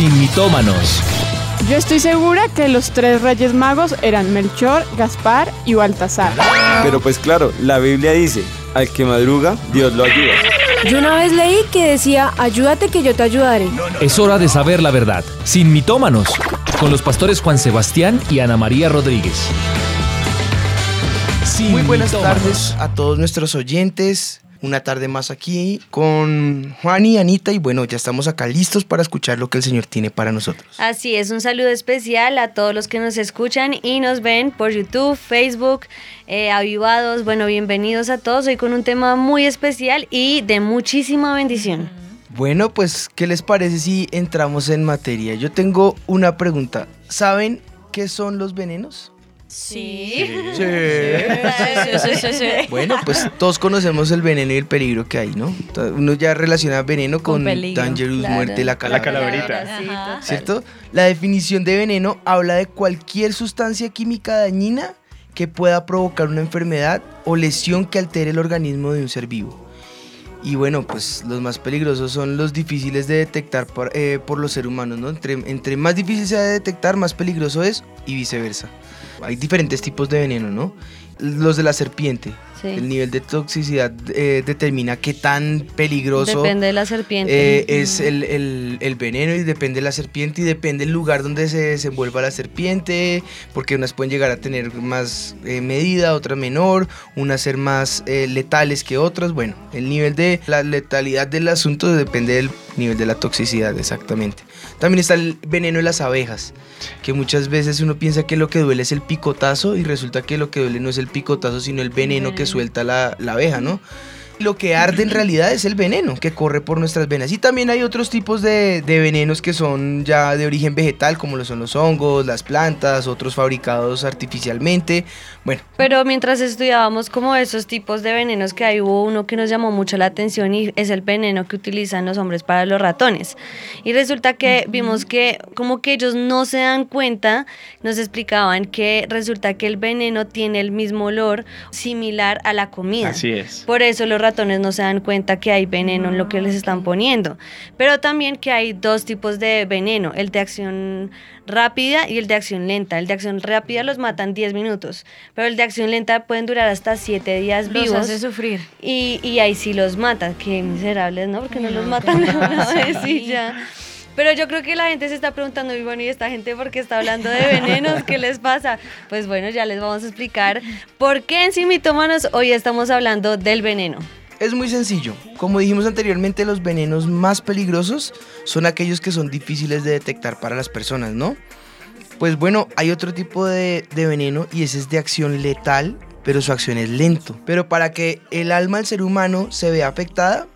sin mitómanos. Yo estoy segura que los tres reyes magos eran Melchor, Gaspar y Baltasar. Pero pues claro, la Biblia dice, al que madruga, Dios lo ayuda. Yo una vez leí que decía, ayúdate que yo te ayudaré. Es hora de saber la verdad, sin mitómanos, con los pastores Juan Sebastián y Ana María Rodríguez. Sin Muy buenas mitómanos. tardes a todos nuestros oyentes. Una tarde más aquí con Juan y Anita y bueno, ya estamos acá listos para escuchar lo que el Señor tiene para nosotros. Así es, un saludo especial a todos los que nos escuchan y nos ven por YouTube, Facebook, eh, Avivados. Bueno, bienvenidos a todos. Hoy con un tema muy especial y de muchísima bendición. Bueno, pues, ¿qué les parece si entramos en materia? Yo tengo una pregunta. ¿Saben qué son los venenos? Sí. Sí. Bueno, pues todos conocemos el veneno y el peligro que hay, ¿no? Uno ya relaciona veneno con, peligro, dangerous, claro. muerte, la calaverita. Sí, total. ¿Cierto? La definición de veneno habla de cualquier sustancia química dañina que pueda provocar una enfermedad o lesión que altere el organismo de un ser vivo. Y bueno, pues los más peligrosos son los difíciles de detectar por, eh, por los seres humanos, ¿no? Entre, entre más difícil sea de detectar, más peligroso es y viceversa. Hay diferentes tipos de veneno, ¿no? Los de la serpiente. Sí. El nivel de toxicidad eh, determina qué tan peligroso Depende de la serpiente. eh, es el, el- el veneno y depende de la serpiente y depende del lugar donde se desenvuelva la serpiente, porque unas pueden llegar a tener más eh, medida, otras menor, unas ser más eh, letales que otras. Bueno, el nivel de la letalidad del asunto depende del nivel de la toxicidad, exactamente. También está el veneno de las abejas, que muchas veces uno piensa que lo que duele es el picotazo y resulta que lo que duele no es el picotazo, sino el veneno que suelta la, abeja, ¿no? Lo que arde en realidad es el veneno que corre por nuestras venas. Y también hay otros tipos de, de venenos que son ya de origen vegetal, como lo son los hongos, las plantas, otros fabricados artificialmente. Bueno, Pero mientras estudiábamos como esos tipos de venenos que hay, hubo uno que nos llamó mucho la atención y es el veneno que utilizan los hombres para los ratones. Y resulta que vimos que como que ellos no se dan cuenta, nos explicaban que resulta que el veneno tiene el mismo olor similar a la comida. Así es. Por eso los ratones no se dan cuenta que hay veneno en lo que les están poniendo. Pero también que hay dos tipos de veneno, el de acción rápida y el de acción lenta. El de acción rápida los matan 10 minutos, pero el de acción lenta pueden durar hasta 7 días Los vivos. hace sufrir. Y, y ahí sí los mata. Qué miserables, ¿no? Porque no los matan de una vez y ya. Pero yo creo que la gente se está preguntando, y bueno, ¿y esta gente por qué está hablando de venenos? ¿Qué les pasa? Pues bueno, ya les vamos a explicar por qué en Sin Mitómanos hoy estamos hablando del veneno. Es muy sencillo. Como dijimos anteriormente, los venenos más peligrosos son aquellos que son difíciles de detectar para las personas, ¿no? Pues bueno, hay otro tipo de, de veneno y ese es de acción letal, pero su acción es lento. Pero para que el alma del ser humano se vea afectada,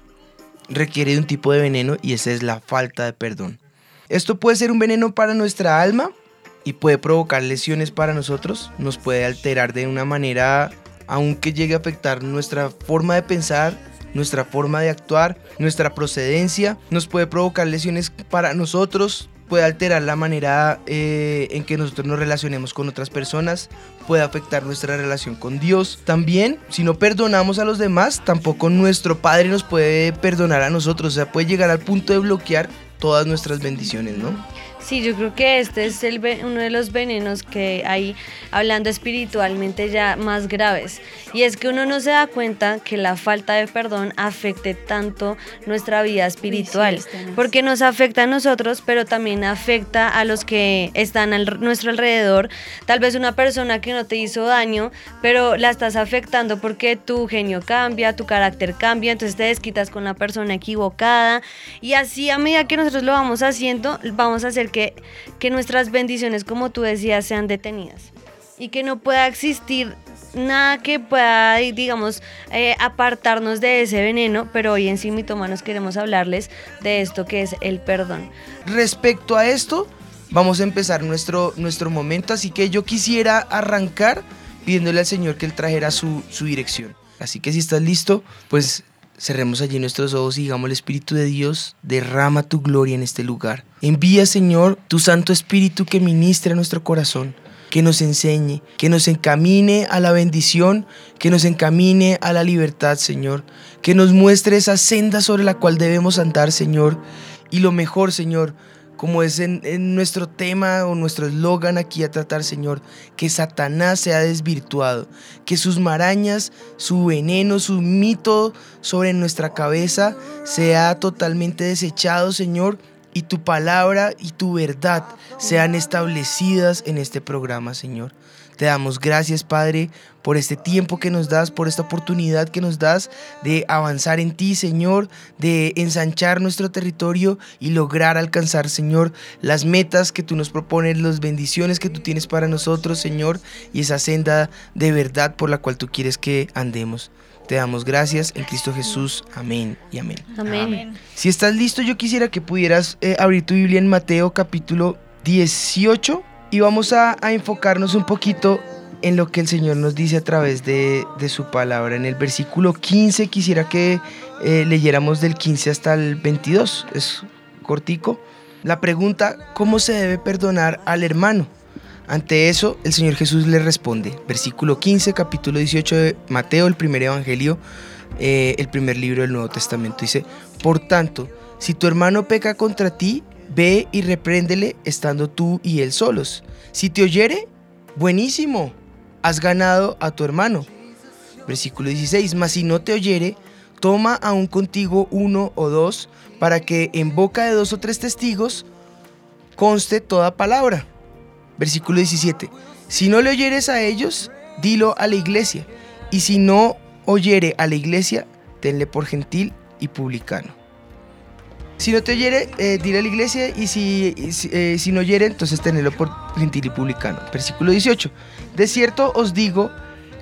requiere de un tipo de veneno y esa es la falta de perdón. Esto puede ser un veneno para nuestra alma y puede provocar lesiones para nosotros, nos puede alterar de una manera aunque llegue a afectar nuestra forma de pensar, nuestra forma de actuar, nuestra procedencia, nos puede provocar lesiones para nosotros, puede alterar la manera eh, en que nosotros nos relacionemos con otras personas, puede afectar nuestra relación con Dios. También, si no perdonamos a los demás, tampoco nuestro Padre nos puede perdonar a nosotros, o sea, puede llegar al punto de bloquear todas nuestras bendiciones, ¿no? Sí, yo creo que este es el, uno de los venenos que hay, hablando espiritualmente ya más graves. Y es que uno no se da cuenta que la falta de perdón afecte tanto nuestra vida espiritual. Porque nos afecta a nosotros, pero también afecta a los que están a nuestro alrededor. Tal vez una persona que no te hizo daño, pero la estás afectando porque tu genio cambia, tu carácter cambia, entonces te desquitas con la persona equivocada. Y así a medida que nosotros lo vamos haciendo, vamos a hacer que, que nuestras bendiciones, como tú decías, sean detenidas. Y que no pueda existir nada que pueda, digamos, eh, apartarnos de ese veneno, pero hoy en Sí Mitómanos queremos hablarles de esto que es el perdón. Respecto a esto, vamos a empezar nuestro, nuestro momento, así que yo quisiera arrancar pidiéndole al Señor que Él trajera su, su dirección. Así que si estás listo, pues cerremos allí nuestros ojos y digamos, el Espíritu de Dios, derrama tu gloria en este lugar. Envía, Señor, tu Santo Espíritu que ministre a nuestro corazón, que nos enseñe, que nos encamine a la bendición, que nos encamine a la libertad, Señor, que nos muestre esa senda sobre la cual debemos andar, Señor. Y lo mejor, Señor, como es en, nuestro tema o nuestro eslogan aquí a tratar, Señor, que Satanás sea desvirtuado, que sus marañas, su veneno, su mito sobre nuestra cabeza sea totalmente desechado, Señor, y tu palabra y tu verdad sean establecidas en este programa, Señor. Te damos gracias, Padre, por este tiempo que nos das, por esta oportunidad que nos das de avanzar en ti, Señor, de ensanchar nuestro territorio y lograr alcanzar, Señor, las metas que tú nos propones, las bendiciones que tú tienes para nosotros, Señor, y esa senda de verdad por la cual tú quieres que andemos. Te damos gracias en Cristo Jesús. Amén y amén. Amén. Si estás listo, yo quisiera que pudieras eh, abrir tu Biblia en Mateo capítulo 18 y vamos a, enfocarnos un poquito en lo que el Señor nos dice a través de, de su palabra. En el versículo 15 quisiera que eh, leyéramos del 15 hasta el 22. Es cortico. La pregunta, ¿cómo se debe perdonar al hermano? Ante eso, el Señor Jesús le responde. Versículo 15, capítulo 18 de Mateo, el primer evangelio, eh, el primer libro del Nuevo Testamento. Dice, por tanto, si tu hermano peca contra ti, ve y repréndele estando tú y él solos. Si te oyere, buenísimo, has ganado a tu hermano. Versículo 16, mas si no te oyere, toma aún contigo uno o dos, para que en boca de dos o tres testigos conste toda palabra. Versículo 17, si no le oyeres a ellos, dilo a la iglesia, y si no oyere a la iglesia, tenle por gentil y publicano. Si no te oyere, eh, dile a la iglesia, y si, eh, no oyere, entonces tenelo por gentil y publicano. Versículo 18, de cierto os digo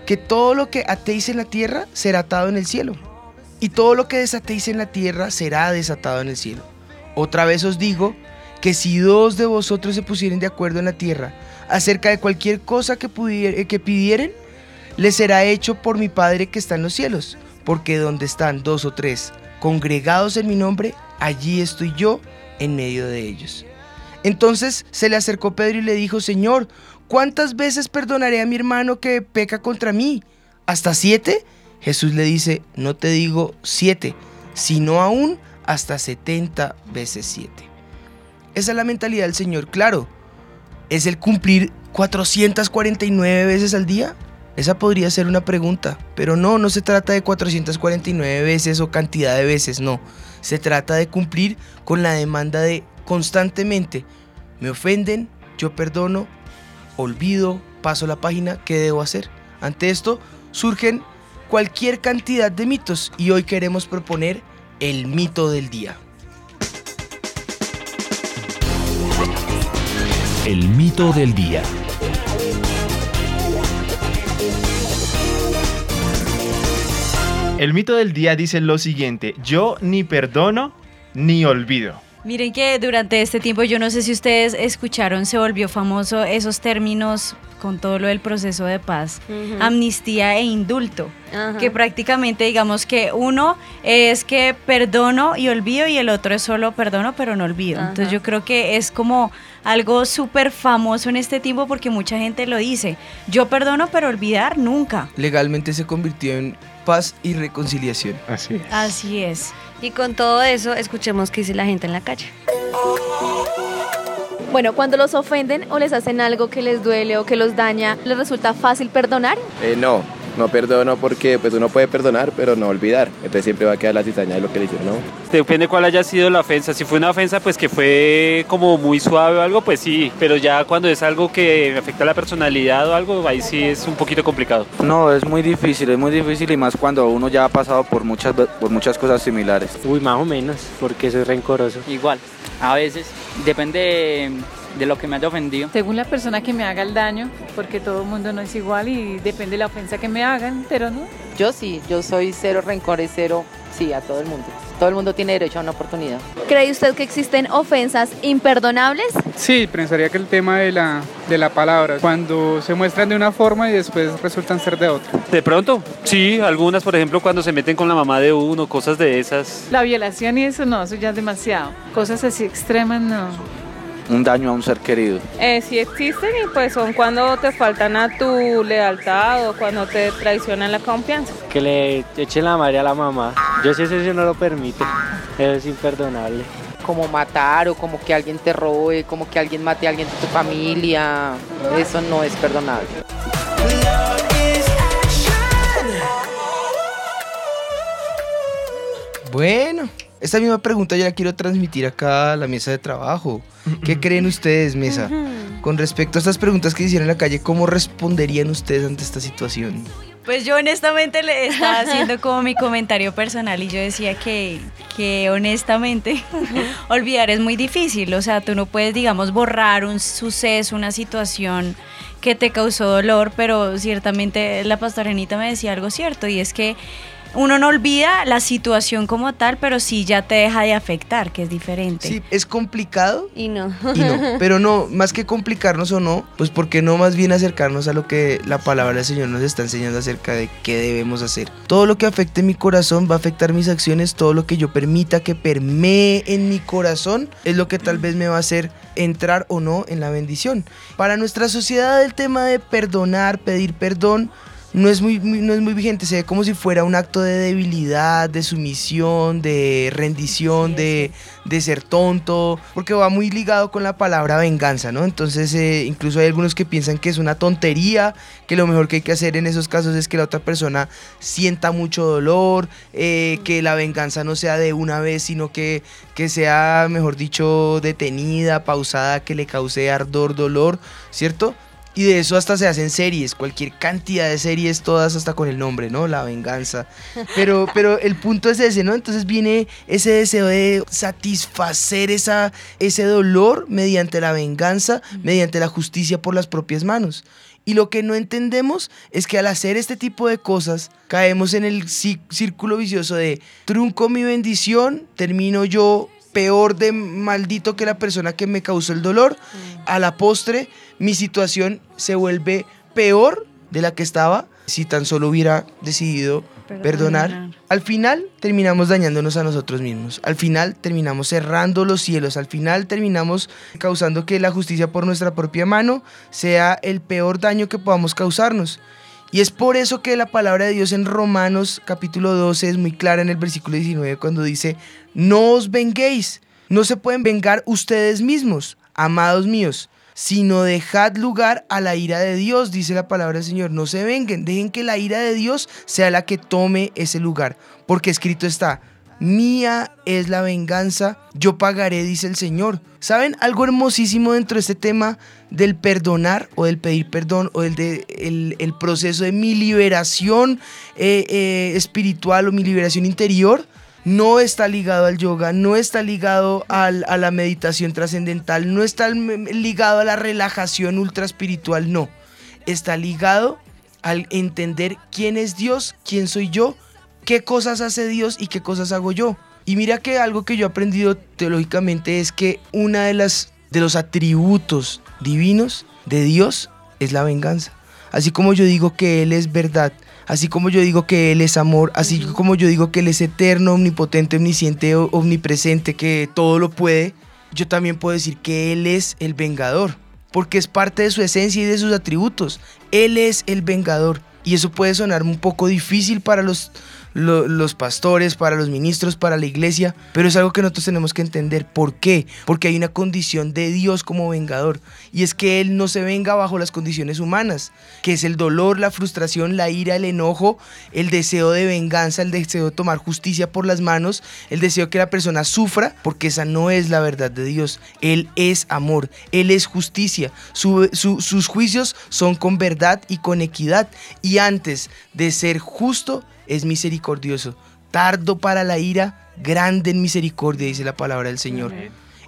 que todo lo que atéis en la tierra será atado en el cielo, y todo lo que desatéis en la tierra será desatado en el cielo. Otra vez os digo que si dos de vosotros se pusieren de acuerdo en la tierra acerca de cualquier cosa que, pudier- que pidieren, les será hecho por mi Padre que está en los cielos, porque donde están dos o tres congregados en mi nombre, allí estoy yo en medio de ellos. Entonces se le acercó Pedro y le dijo, Señor, ¿cuántas veces perdonaré a mi hermano que peca contra mí? ¿Hasta siete? Jesús le dice, no te digo siete, sino aún hasta setenta veces siete. Esa es la mentalidad del Señor, claro. ¿Es el cumplir 449 veces al día? Esa podría ser una pregunta, pero no, no se trata de 449 veces o cantidad de veces, no. Se trata de cumplir con la demanda de constantemente, me ofenden, yo perdono, olvido, paso la página, ¿qué debo hacer? Ante esto surgen cualquier cantidad de mitos y hoy queremos proponer el mito del día. El mito del día. El mito del día dice lo siguiente, yo ni perdono ni olvido. Miren que durante este tiempo, yo no sé si ustedes escucharon, se volvió famoso esos términos con todo lo del proceso de paz, amnistía e indulto, que prácticamente digamos que uno es que perdono y olvido y el otro es solo perdono pero no olvido. Entonces yo creo que es como algo súper famoso en este tiempo porque mucha gente lo dice, yo perdono pero olvidar nunca. Legalmente se convirtió en paz y reconciliación. Así es. Así es. Y con todo eso, escuchemos qué dice la gente en la calle. Bueno, cuando los ofenden o les hacen algo que les duele o que los daña, ¿les resulta fácil perdonar? Eh, no, no perdono porque pues uno puede perdonar, pero no olvidar. Entonces siempre va a quedar la cizaña de lo que le hicieron, ¿no? Depende cuál haya sido la ofensa. Si fue una ofensa, pues que fue como muy suave o algo, pues sí. Pero ya cuando es algo que afecta a la personalidad o algo, ahí sí es un poquito complicado. No, es muy difícil, es muy difícil y más cuando uno ya ha pasado por muchas, por muchas cosas similares. Uy, más o menos, porque soy rencoroso. Igual, a veces, depende de, lo que me haya ofendido. Según la persona que me haga el daño, porque todo el mundo no es igual y depende de la ofensa que me hagan, pero no. Yo sí, yo soy cero rencor y cero, sí, a todo el mundo. Todo el mundo tiene derecho a una oportunidad. ¿Cree usted que existen ofensas imperdonables? Sí, pensaría que el tema de la, de la palabra, cuando se muestran de una forma y después resultan ser de otra. De pronto, sí, algunas, por ejemplo, cuando se meten con la mamá de uno, cosas de esas. La violación y eso no, eso ya es demasiado. Cosas así extremas no. Un daño a un ser querido. Eh, sí existen y pues son cuando te faltan a tu lealtad o cuando te traicionan la confianza. Que le echen la madre a la mamá. Yo sé si eso no lo permite. Eso es imperdonable. como matar o como que alguien te robe, como que alguien mate a alguien de tu familia. Eso no es perdonable. Bueno, esta misma pregunta yo la quiero transmitir acá a la mesa de trabajo. ¿Qué creen ustedes, mesa? Con respecto a estas preguntas que hicieron en la calle, ¿cómo responderían ustedes ante esta situación? Pues yo honestamente le estaba haciendo como mi comentario personal y yo decía que, que honestamente olvidar es muy difícil. O sea, tú no puedes, digamos, borrar un suceso, una situación que te causó dolor, pero ciertamente la pastora Anita me decía algo cierto y es que uno no olvida la situación como tal, pero sí ya te deja de afectar, que es diferente. Sí, es complicado. Y no. Y no, pero no, más que complicarnos o no, pues ¿por qué no más bien acercarnos a lo que la palabra del Señor nos está enseñando acerca de qué debemos hacer? Todo lo que afecte mi corazón va a afectar mis acciones, todo lo que yo permita que permee en mi corazón es lo que tal vez me va a hacer entrar o no en la bendición. Para nuestra sociedad el tema de perdonar, pedir perdón, no es muy, muy- no es muy vigente, se ve como si fuera un acto de debilidad, de sumisión, de rendición, de, de ser tonto, porque va muy ligado con la palabra venganza, ¿no? Entonces eh, incluso hay algunos que piensan que es una tontería, que lo mejor que hay que hacer en esos casos es que la otra persona sienta mucho dolor, eh, que la venganza no sea de una vez, sino que, que sea, mejor dicho, detenida, pausada, que le cause ardor, dolor, ¿cierto? Y de eso hasta se hacen series, cualquier cantidad de series, todas hasta con el nombre, ¿no? La venganza. Pero, pero el punto es ese, ¿no? Entonces viene ese deseo de satisfacer esa, ese dolor mediante la venganza, mediante la justicia por las propias manos. Y lo que no entendemos es que al hacer este tipo de cosas, caemos en el cí- círculo vicioso de trunco mi bendición, termino yo peor de maldito que la persona que me causó el dolor. A la postre, mi situación se vuelve peor de la que estaba si tan solo hubiera decidido perdonar. Al final terminamos dañándonos a nosotros mismos. Al final terminamos cerrando los cielos. Al final terminamos causando que la justicia por nuestra propia mano sea el peor daño que podamos causarnos. Y es por eso que la palabra de Dios en Romanos capítulo 12 es muy clara en el versículo 19 cuando dice, no os venguéis, no se pueden vengar ustedes mismos, amados míos, sino dejad lugar a la ira de Dios, dice la palabra del Señor. No se venguen, dejen que la ira de Dios sea la que tome ese lugar, porque escrito está, mía es la venganza, yo pagaré, dice el Señor. ¿Saben? Algo hermosísimo dentro de este tema del perdonar o del pedir perdón o de- el, el proceso de mi liberación eh, eh, espiritual o mi liberación interior no está ligado al yoga, no está ligado al- a la meditación trascendental, no está ligado a la relajación ultra espiritual, no. Está ligado al entender quién es Dios, quién soy yo, qué cosas hace Dios y qué cosas hago yo. Y mira que algo que yo he aprendido teológicamente es que una de las de los atributos divinos de Dios es la venganza. Así como yo digo que Él es verdad, así como yo digo que Él es amor, así como yo digo que Él es eterno, omnipotente, omnisciente, omnipresente, que todo lo puede, yo también puedo decir que Él es el vengador, porque es parte de su esencia y de sus atributos. Él es el vengador. Y eso puede sonar un poco difícil para los, lo- los pastores, para los ministros, para la iglesia, pero es algo que nosotros tenemos que entender. ¿Por qué? Porque hay una condición de Dios como vengador, y es que Él no se venga bajo las condiciones humanas, que es el dolor, la frustración, la ira, el enojo, el deseo de venganza, el deseo de tomar justicia por las manos, el deseo que la persona sufra, porque esa no es la verdad de Dios. Él es amor, Él es justicia, Su- su- sus juicios son con verdad y con equidad, y antes de ser justo, es misericordioso. Tardo para la ira, grande en misericordia, dice la palabra del Señor.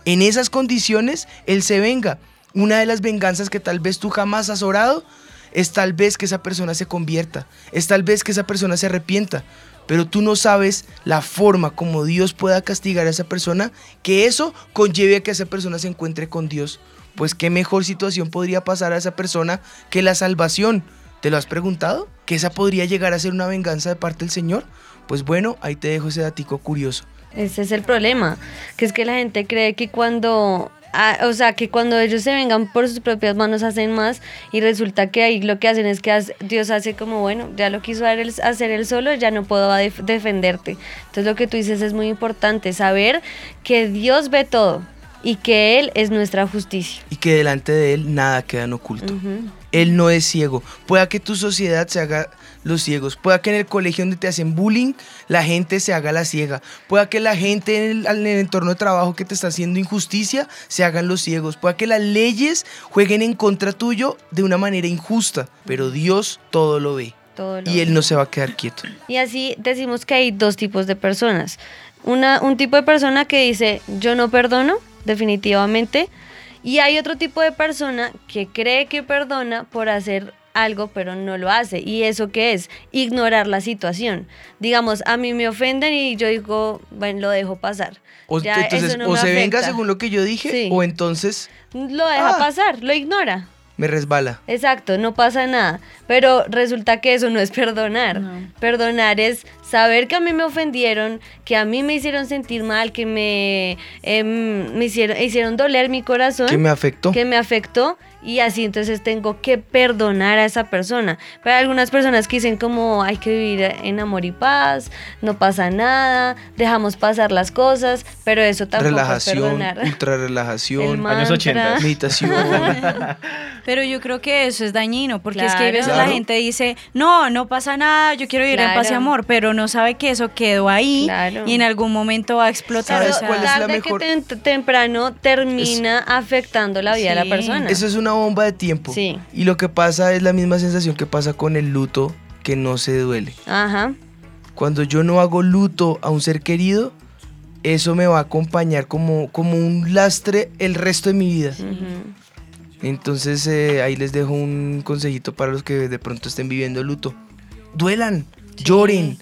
En esas condiciones, Él se venga. Una de las venganzas que tal vez tú jamás has orado es tal vez que esa persona se convierta, es tal vez que esa persona se arrepienta, pero tú no sabes la forma como Dios pueda castigar a esa persona, que eso conlleve a que esa persona se encuentre con Dios. Pues qué mejor situación podría pasar a esa persona que la salvación. ¿Te lo has preguntado? ¿Que esa podría llegar a ser una venganza de parte del Señor? Pues bueno, ahí te dejo ese datico curioso. Ese es el problema, que es que la gente cree que cuando ah, o sea, que cuando ellos se vengan por sus propias manos hacen más y resulta que ahí lo que hacen es que Dios hace como, bueno, ya lo quiso hacer él solo, ya no puedo def- defenderte. Entonces lo que tú dices es muy importante, saber que Dios ve todo y que Él es nuestra justicia. Y que delante de él nada queda en oculto. Él no es ciego. Pueda que tu sociedad se haga los ciegos. Pueda que en el colegio donde te hacen bullying, la gente se haga la ciega. Pueda que la gente en el, en el entorno de trabajo que te está haciendo injusticia, se hagan los ciegos. Pueda que las leyes jueguen en contra tuyo de una manera injusta. Pero Dios todo lo ve. Todo lo Y Él no se va a quedar quieto. Y así decimos que hay dos tipos de personas. Una, un tipo de persona que dice, yo no perdono, definitivamente. Y hay otro tipo de persona que cree que perdona por hacer algo, pero no lo hace. ¿Y eso qué es? Ignorar la situación. Digamos, a mí me ofenden y yo digo, bueno, lo dejo pasar. O, Ya, entonces, no o se venga según lo que yo dije, Sí. o entonces Lo deja Ah. pasar, lo ignora. Me resbala. Exacto, no pasa nada. Pero resulta que eso no es perdonar. Perdonar es saber que a mí me ofendieron, que a mí me hicieron sentir mal, que me, em, me hicieron, hicieron doler mi corazón. Que me afectó. Que me afectó. Y así entonces tengo que perdonar a esa persona. Pero hay algunas personas que dicen como hay que vivir en amor y paz, no pasa nada, dejamos pasar las cosas, pero eso tampoco es relajación, perdonar. ultra relajación, El Años mantra. 80. meditación. Pero yo creo que eso es dañino, porque es que a Claro. veces la gente dice, no, no pasa nada, yo quiero vivir en paz y amor, pero no sabe que eso quedó ahí Claro. y en algún momento va a explotar. ¿Sabes o sea, cuál es la tarde mejor- que tem- temprano termina afectando la vida de la persona. Eso es una bomba de tiempo. Sí. Y lo que pasa es la misma sensación que pasa con el luto que no se duele. Ajá. Cuando yo no hago luto a un ser querido, eso me va a acompañar como, como un lastre el resto de mi vida. Entonces eh, ahí les dejo un consejito para los que de pronto estén viviendo luto. Duelan, lloren,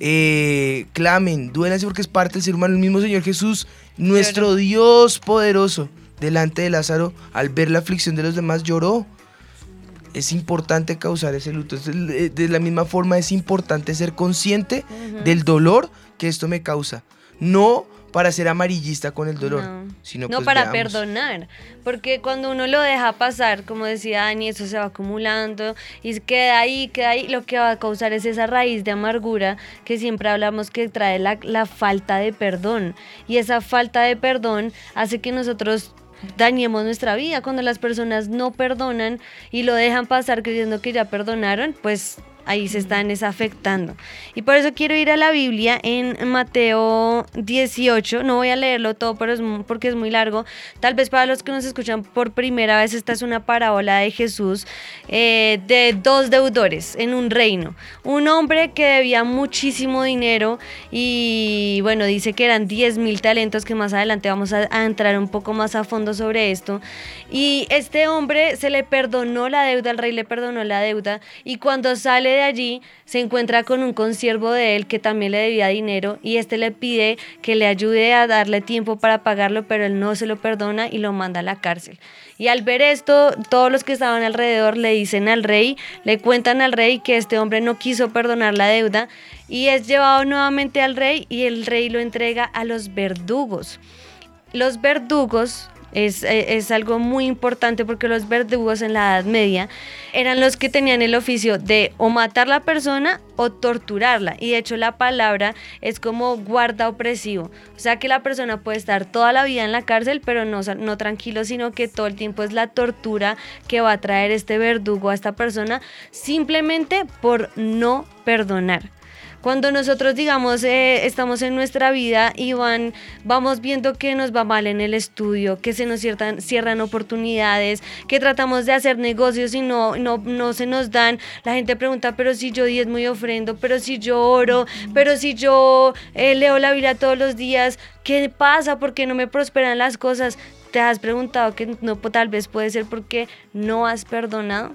eh, clamen, duélanse porque es parte del ser humano. El mismo Señor Jesús, nuestro Dios poderoso, delante de Lázaro, al ver la aflicción de los demás, lloró. Es importante causar ese luto. De la misma forma es importante ser consciente del dolor que esto me causa. No para ser amarillista con el dolor, No. sino no pues, para veamos. perdonar, porque cuando uno lo deja pasar, como decía Dani, eso se va acumulando y queda ahí, queda ahí, lo que va a causar es esa raíz de amargura que siempre hablamos que trae la, la falta de perdón. Y esa falta de perdón hace que nosotros dañemos nuestra vida. Cuando las personas no perdonan y lo dejan pasar creyendo que ya perdonaron, pues ahí se están es afectando. Y por eso quiero ir a la Biblia en Mateo 18. No voy a leerlo todo pero es porque es muy largo. Tal vez para los que nos escuchan por primera vez, esta es una parábola de Jesús eh, de dos deudores en un reino. Un hombre que debía muchísimo dinero y bueno, dice que eran 10 mil talentos, que más adelante vamos a, a entrar un poco más a fondo sobre esto. Y este hombre se le perdonó la deuda, el rey le perdonó la deuda y cuando sale de allí se encuentra con un consiervo de él que también le debía dinero y este le pide que le ayude a darle tiempo para pagarlo, pero él no se lo perdona y lo manda a la cárcel. Y al ver esto, todos los que estaban alrededor le dicen al rey, le cuentan al rey que este hombre no quiso perdonar la deuda y es llevado nuevamente al rey y el rey lo entrega a los verdugos. Los verdugos es, eh, es algo muy importante porque los verdugos en la Edad Media eran los que tenían el oficio de o matar la persona o torturarla. Y de hecho la palabra es como guarda opresivo. O sea que la persona puede estar toda la vida en la cárcel, pero no, no tranquilo, sino que todo el tiempo es la tortura que va a traer este verdugo a esta persona simplemente por no perdonar. Cuando nosotros, digamos, eh, estamos en nuestra vida y van, vamos viendo que nos va mal en el estudio, que se nos cierran, oportunidades, que tratamos de hacer negocios y no, no, no se nos dan, la gente pregunta, pero si yo diezmo y ofrendo, pero si yo oro, pero si yo eh, leo la Biblia todos los días, ¿qué pasa? ¿Por qué no me prosperan las cosas? ¿Te has preguntado que no, tal vez puede ser porque no has perdonado?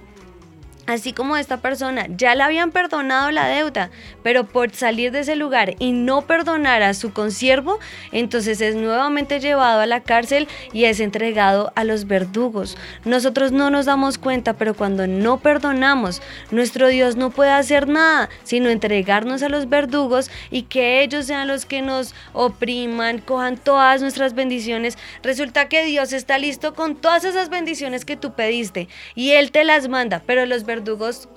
Así como esta persona ya le habían perdonado la deuda, pero por salir de ese lugar y no perdonar a su consiervo, entonces es nuevamente llevado a la cárcel y es entregado a los verdugos. Nosotros no nos damos cuenta, pero cuando no perdonamos, nuestro Dios no puede hacer nada, sino entregarnos a los verdugos y que ellos sean los que nos opriman, cojan todas nuestras bendiciones. Resulta que Dios está listo con todas esas bendiciones que tú pediste y Él te las manda, pero los verdugos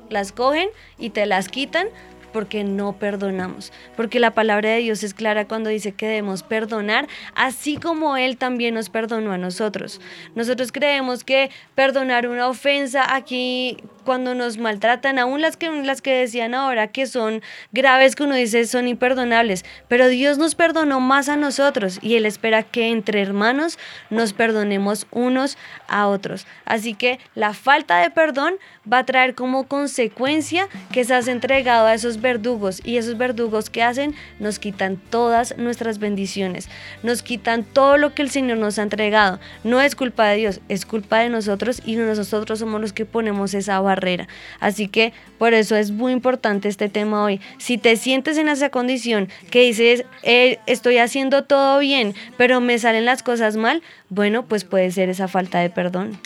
las cogen y te las quitan porque no perdonamos. Porque la palabra de Dios es clara cuando dice que debemos perdonar, así como Él también nos perdonó a nosotros. Nosotros creemos que perdonar una ofensa aquí cuando nos maltratan, aún las que, las que decían ahora que son graves, que uno dice son imperdonables, pero Dios nos perdonó más a nosotros y Él espera que entre hermanos nos perdonemos unos a otros. Así que la falta de perdón va a traer como consecuencia que seas entregado a esos verdugos y esos verdugos que hacen nos quitan todas nuestras bendiciones, nos quitan todo lo que el Señor nos ha entregado. No es culpa de Dios, es culpa de nosotros y nosotros somos los que ponemos esa barra barrera. Así que por eso es muy importante este tema hoy. Si te sientes en esa condición que dices, eh, estoy haciendo todo bien, pero me salen las cosas mal, bueno, pues puede ser esa falta de perdón.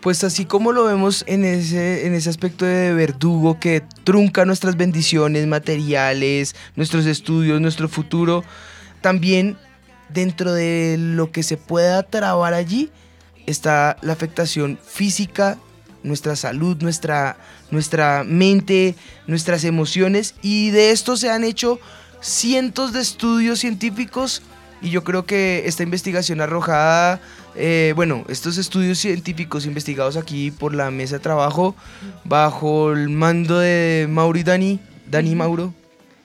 Pues así como lo vemos en ese, en ese aspecto de verdugo que trunca nuestras bendiciones materiales, nuestros estudios, nuestro futuro, también dentro de lo que se pueda trabar allí está la afectación física nuestra salud, nuestra, nuestra mente, nuestras emociones. Y de esto se han hecho cientos de estudios científicos. Y yo creo que esta investigación arrojada, eh, bueno, estos estudios científicos investigados aquí por la mesa de trabajo bajo el mando de Mauri Dani, Dani Mauro,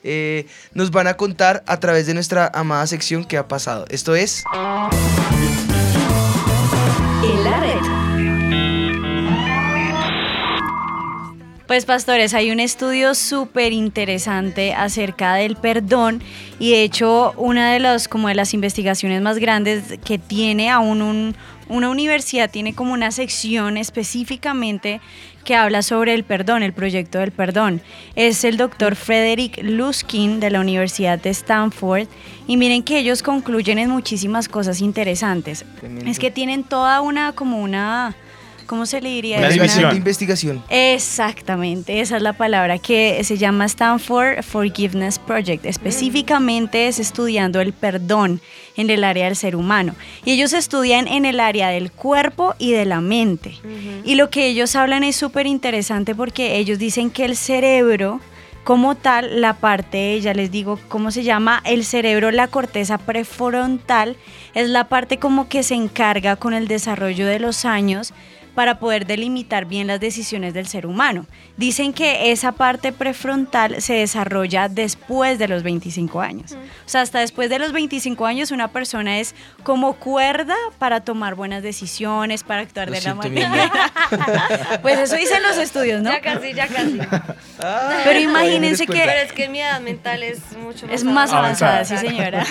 eh, nos van a contar a través de nuestra amada sección qué ha pasado. Esto es... Pues pastores, hay un estudio súper interesante acerca del perdón y de hecho una de las como de las investigaciones más grandes que tiene aún una universidad tiene como una sección específicamente que habla sobre el perdón, el proyecto del perdón. Es el doctor Frederick Luskin de la Universidad de Stanford y miren que ellos concluyen en muchísimas cosas interesantes. Es que tienen toda una como una ¿cómo se le diría? Una división de investigación. Exactamente, esa es la palabra que se llama Stanford Forgiveness Project. Específicamente es estudiando el perdón en el área del ser humano. Y ellos estudian en el área del cuerpo y de la mente. Y lo que ellos hablan es súper interesante porque ellos dicen que el cerebro como tal, la parte, ya les digo cómo se llama, el cerebro, la corteza prefrontal, es la parte como que se encarga con el desarrollo de los años para poder delimitar bien las decisiones del ser humano. Dicen que esa parte prefrontal se desarrolla después de los 25 años. O sea, hasta después de los 25 años una persona es como cuerda para tomar buenas decisiones, para actuar de la manera. pues eso dicen los estudios, ¿no? Ya casi, ya casi. Pero imagínense que... Pero es que mi edad mental es mucho más Es más avanzada, sí señora.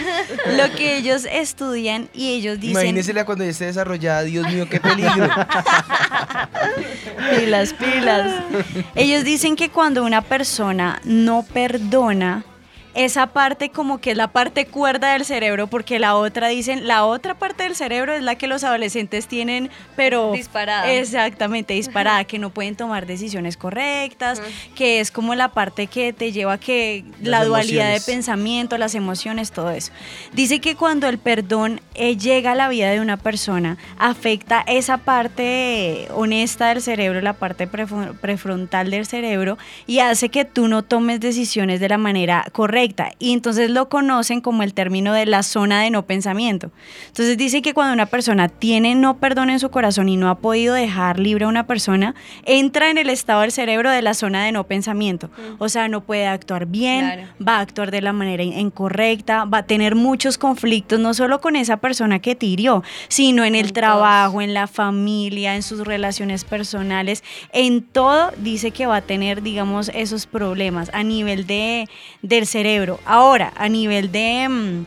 Lo que ellos estudian y ellos dicen... Imagínense cuando ya esté desarrollada, Dios mío, qué peligro. pilas, pilas. Ellos dicen que cuando una persona no perdona, esa parte como que es la parte cuerda del cerebro, porque la otra dicen, la otra parte del cerebro es la que los adolescentes tienen, pero... Disparada. Exactamente, disparada, que no pueden tomar decisiones correctas, que es como la parte que te lleva a que la dualidad de pensamiento, las emociones, todo eso. Dice que cuando el perdón eh, llega a la vida de una persona, afecta esa parte honesta del cerebro, la parte prefrontal del cerebro, y hace que tú no tomes decisiones de la manera correcta y entonces lo conocen como el término de la zona de no pensamiento. Entonces dice que cuando una persona tiene no perdón en su corazón y no ha podido dejar libre a una persona, entra en el estado del cerebro de la zona de no pensamiento. O sea, no puede actuar bien, va a actuar de la manera incorrecta, va a tener muchos conflictos, no solo con esa persona que te hirió, sino en el trabajo, en la familia, en sus relaciones personales, en todo dice que va a tener, digamos, esos problemas a nivel de, del cerebro Ahora, a nivel de... Mm,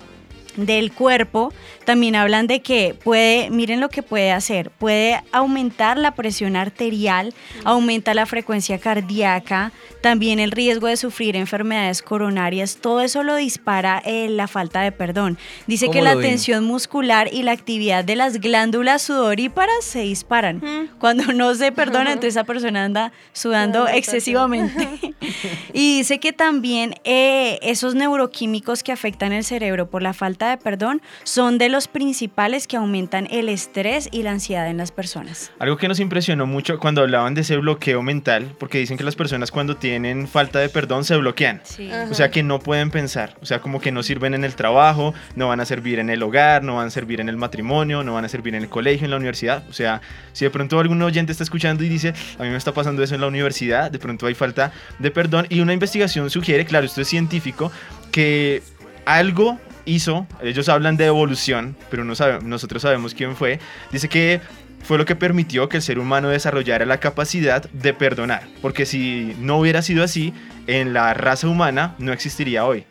del cuerpo, también hablan de que puede, miren lo que puede hacer, puede aumentar la presión arterial, aumenta la frecuencia cardíaca, también el riesgo de sufrir enfermedades coronarias, todo eso lo dispara eh, la falta de perdón. Dice que ¿Cómo la tensión muscular y la actividad de las glándulas sudoríparas se disparan. Cuando no se perdona, entonces esa persona anda sudando excesivamente. y dice que también eh, esos neuroquímicos que afectan el cerebro por la falta de perdón son de los principales que aumentan el estrés y la ansiedad en las personas. Algo que nos impresionó mucho cuando hablaban de ese bloqueo mental, porque dicen que las personas cuando tienen falta de perdón se bloquean. Sí. O sea que no pueden pensar, o sea como que no sirven en el trabajo, no van a servir en el hogar, no van a servir en el matrimonio, no van a servir en el colegio, en la universidad. O sea, si de pronto algún oyente está escuchando y dice, a mí me está pasando eso en la universidad, de pronto hay falta de perdón y una investigación sugiere, claro, esto es científico, que algo hizo, ellos hablan de evolución, pero no nosotros sabemos quién fue, dice que fue lo que permitió que el ser humano desarrollara la capacidad de perdonar, porque si no hubiera sido así, en la raza humana no existiría hoy.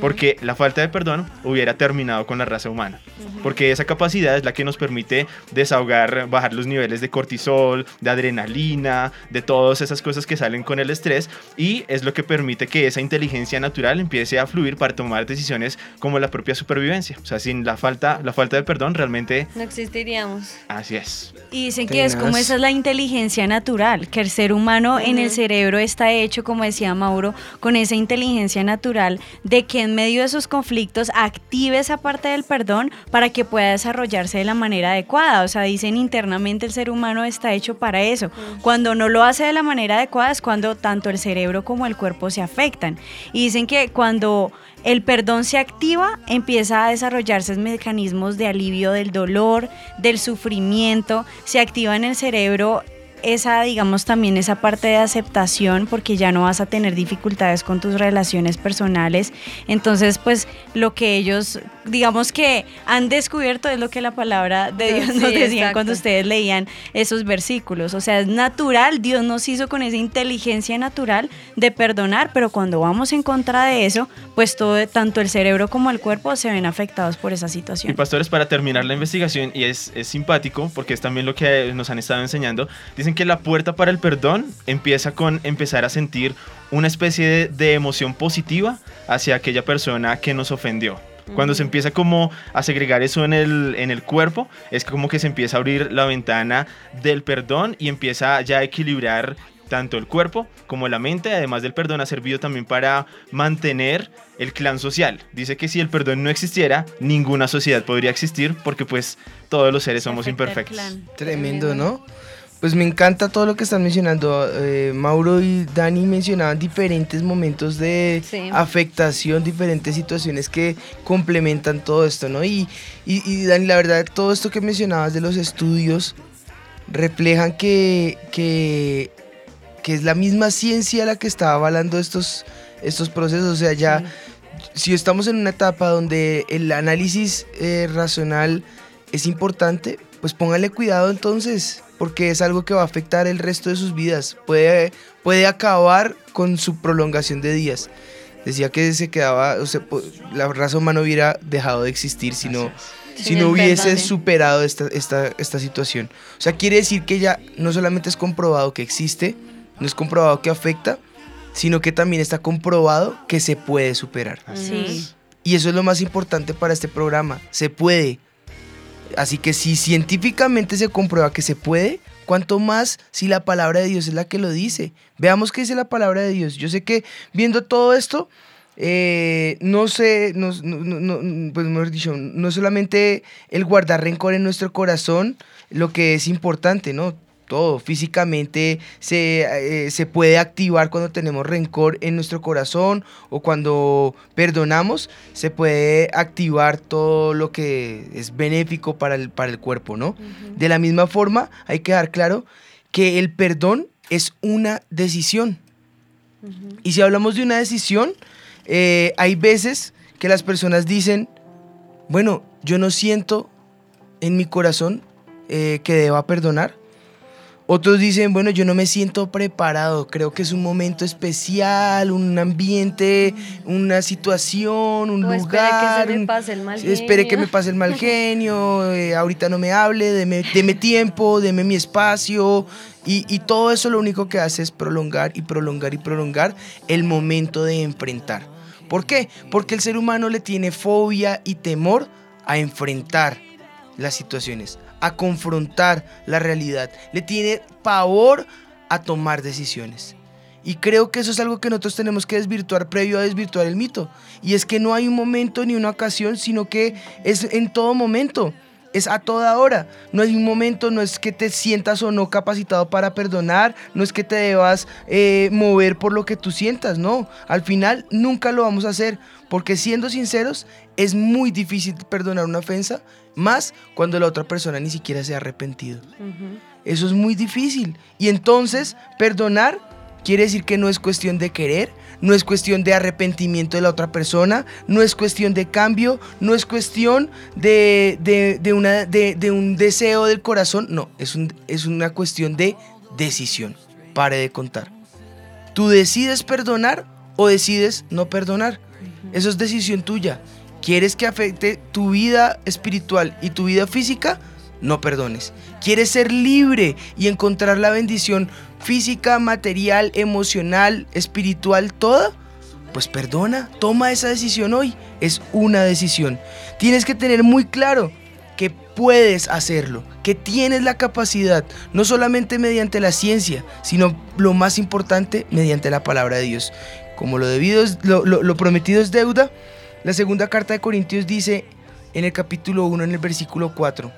Porque la falta de perdón hubiera terminado con la raza humana. Porque esa capacidad es la que nos permite desahogar, bajar los niveles de cortisol, de adrenalina, de todas esas cosas que salen con el estrés. Y es lo que permite que esa inteligencia natural empiece a fluir para tomar decisiones como la propia supervivencia. O sea, sin la falta, la falta de perdón realmente No existiríamos. así es. Y dicen que es como esa es la inteligencia natural, que el ser humano en el cerebro está hecho, como decía Mauro, con esa inteligencia natural de que en medio de sus conflictos active esa parte del perdón para que pueda desarrollarse de la manera adecuada. O sea, dicen internamente el ser humano está hecho para eso. Cuando no lo hace de la manera adecuada es cuando tanto el cerebro como el cuerpo se afectan. Y dicen que cuando el perdón se activa, empieza a desarrollarse mecanismos de alivio del dolor, del sufrimiento, se activa en el cerebro esa, digamos, también esa parte de aceptación, porque ya no vas a tener dificultades con tus relaciones personales. Entonces, pues lo que ellos, digamos que han descubierto es lo que la palabra de Dios Sí, nos decía exacto. cuando ustedes leían esos versículos. O sea, es natural, Dios nos hizo con esa inteligencia natural de perdonar, pero cuando vamos en contra de eso, pues todo, tanto el cerebro como el cuerpo se ven afectados por esa Y situación. pastores, para terminar la investigación, y es, es simpático porque es también lo que nos han estado enseñando, dicen que la puerta para el perdón empieza con empezar a sentir una especie de, de emoción positiva hacia aquella persona que nos ofendió. Cuando se empieza como a segregar eso en el, en el cuerpo, es como que se empieza a abrir la ventana del perdón y empieza ya a equilibrar tanto el cuerpo como la mente, además del perdón, ha servido también para mantener el clan social. Dice que si el perdón no existiera, ninguna sociedad podría existir porque pues todos los seres somos imperfectos. Tremendo, ¿no? Pues me encanta todo lo que están mencionando. Eh, Mauro y Dani mencionaban diferentes momentos de Sí. afectación, diferentes situaciones que complementan todo esto, ¿no? Y, y, y, Dani, la verdad, todo esto que mencionabas de los estudios reflejan que, que, que es la misma ciencia la que está avalando estos, estos procesos. O sea, ya si estamos en una etapa donde el análisis eh, racional es importante, pues póngale cuidado entonces, porque es algo que va a afectar el resto de sus vidas. Puede, puede acabar con su prolongación de días. Decía que se quedaba, o sea, po- la raza humana hubiera dejado de existir si no, si no hubiese superado esta, esta, esta situación. O sea, quiere decir que ya no solamente es comprobado que existe, no es comprobado que afecta, sino que también está comprobado que se puede superar. Sí. Y eso es lo más importante para este programa. Se puede. Así que si científicamente se comprueba que se puede, cuanto más si la palabra de Dios es la que lo dice. Veamos qué dice la palabra de Dios. Yo sé que viendo todo esto, eh, no sé, no, no- no- pues mejor dicho, no solamente el guardar rencor en nuestro corazón, lo que es importante, ¿no? Todo físicamente se, eh, se puede activar cuando tenemos rencor en nuestro corazón o cuando perdonamos, se puede activar todo lo que es benéfico para el, para el cuerpo, ¿no? De la misma forma, hay que dar claro que el perdón es una decisión. Y si hablamos de una decisión, eh, hay veces que las personas dicen, bueno, yo no siento en mi corazón eh, que deba perdonar. Otros dicen, bueno, yo no me siento preparado, creo que es un momento especial, un ambiente, una situación, un O espere lugar. que se me pase el mal Espere que genio. me pase el mal genio, eh, ahorita no me hable, deme, deme tiempo, deme mi espacio. Y, y todo eso lo único que hace es prolongar y prolongar y prolongar el momento de enfrentar. ¿Por qué? Porque el ser humano le tiene fobia y temor a enfrentar las situaciones, a confrontar la realidad. Le tiene pavor a tomar decisiones. Y creo que eso es algo que nosotros tenemos que desvirtuar previo a desvirtuar el mito. Y es que no hay un momento ni una ocasión, sino que es en todo momento. Es a toda hora. No hay un momento, no es que te sientas o no capacitado para perdonar, no es que te debas eh, mover por lo que tú sientas, no. Al final nunca lo vamos a hacer, porque siendo sinceros, es muy difícil perdonar una ofensa, más cuando la otra persona ni siquiera se ha arrepentido. Eso es muy difícil. Y entonces, perdonar quiere decir que no es cuestión de querer, no es cuestión de arrepentimiento de la otra persona, no es cuestión de cambio, no es cuestión de, de- de una, de, de un deseo del corazón, no, es, un- es una cuestión de decisión. Pare de contar. Tú decides perdonar o decides no perdonar. Eso es decisión tuya. ¿Quieres que afecte tu vida espiritual y tu vida física? No perdones. ¿Quieres ser libre y encontrar la bendición física, material, emocional, espiritual, toda? Pues perdona, toma esa decisión hoy. Es una decisión. Tienes que tener muy claro que puedes hacerlo, que tienes la capacidad, no solamente mediante la ciencia, sino lo más importante, mediante la palabra de Dios. Como lo, debido es- lo, prometido es deuda, la segunda carta de Corintios dice en el capítulo 1, en el versículo 4,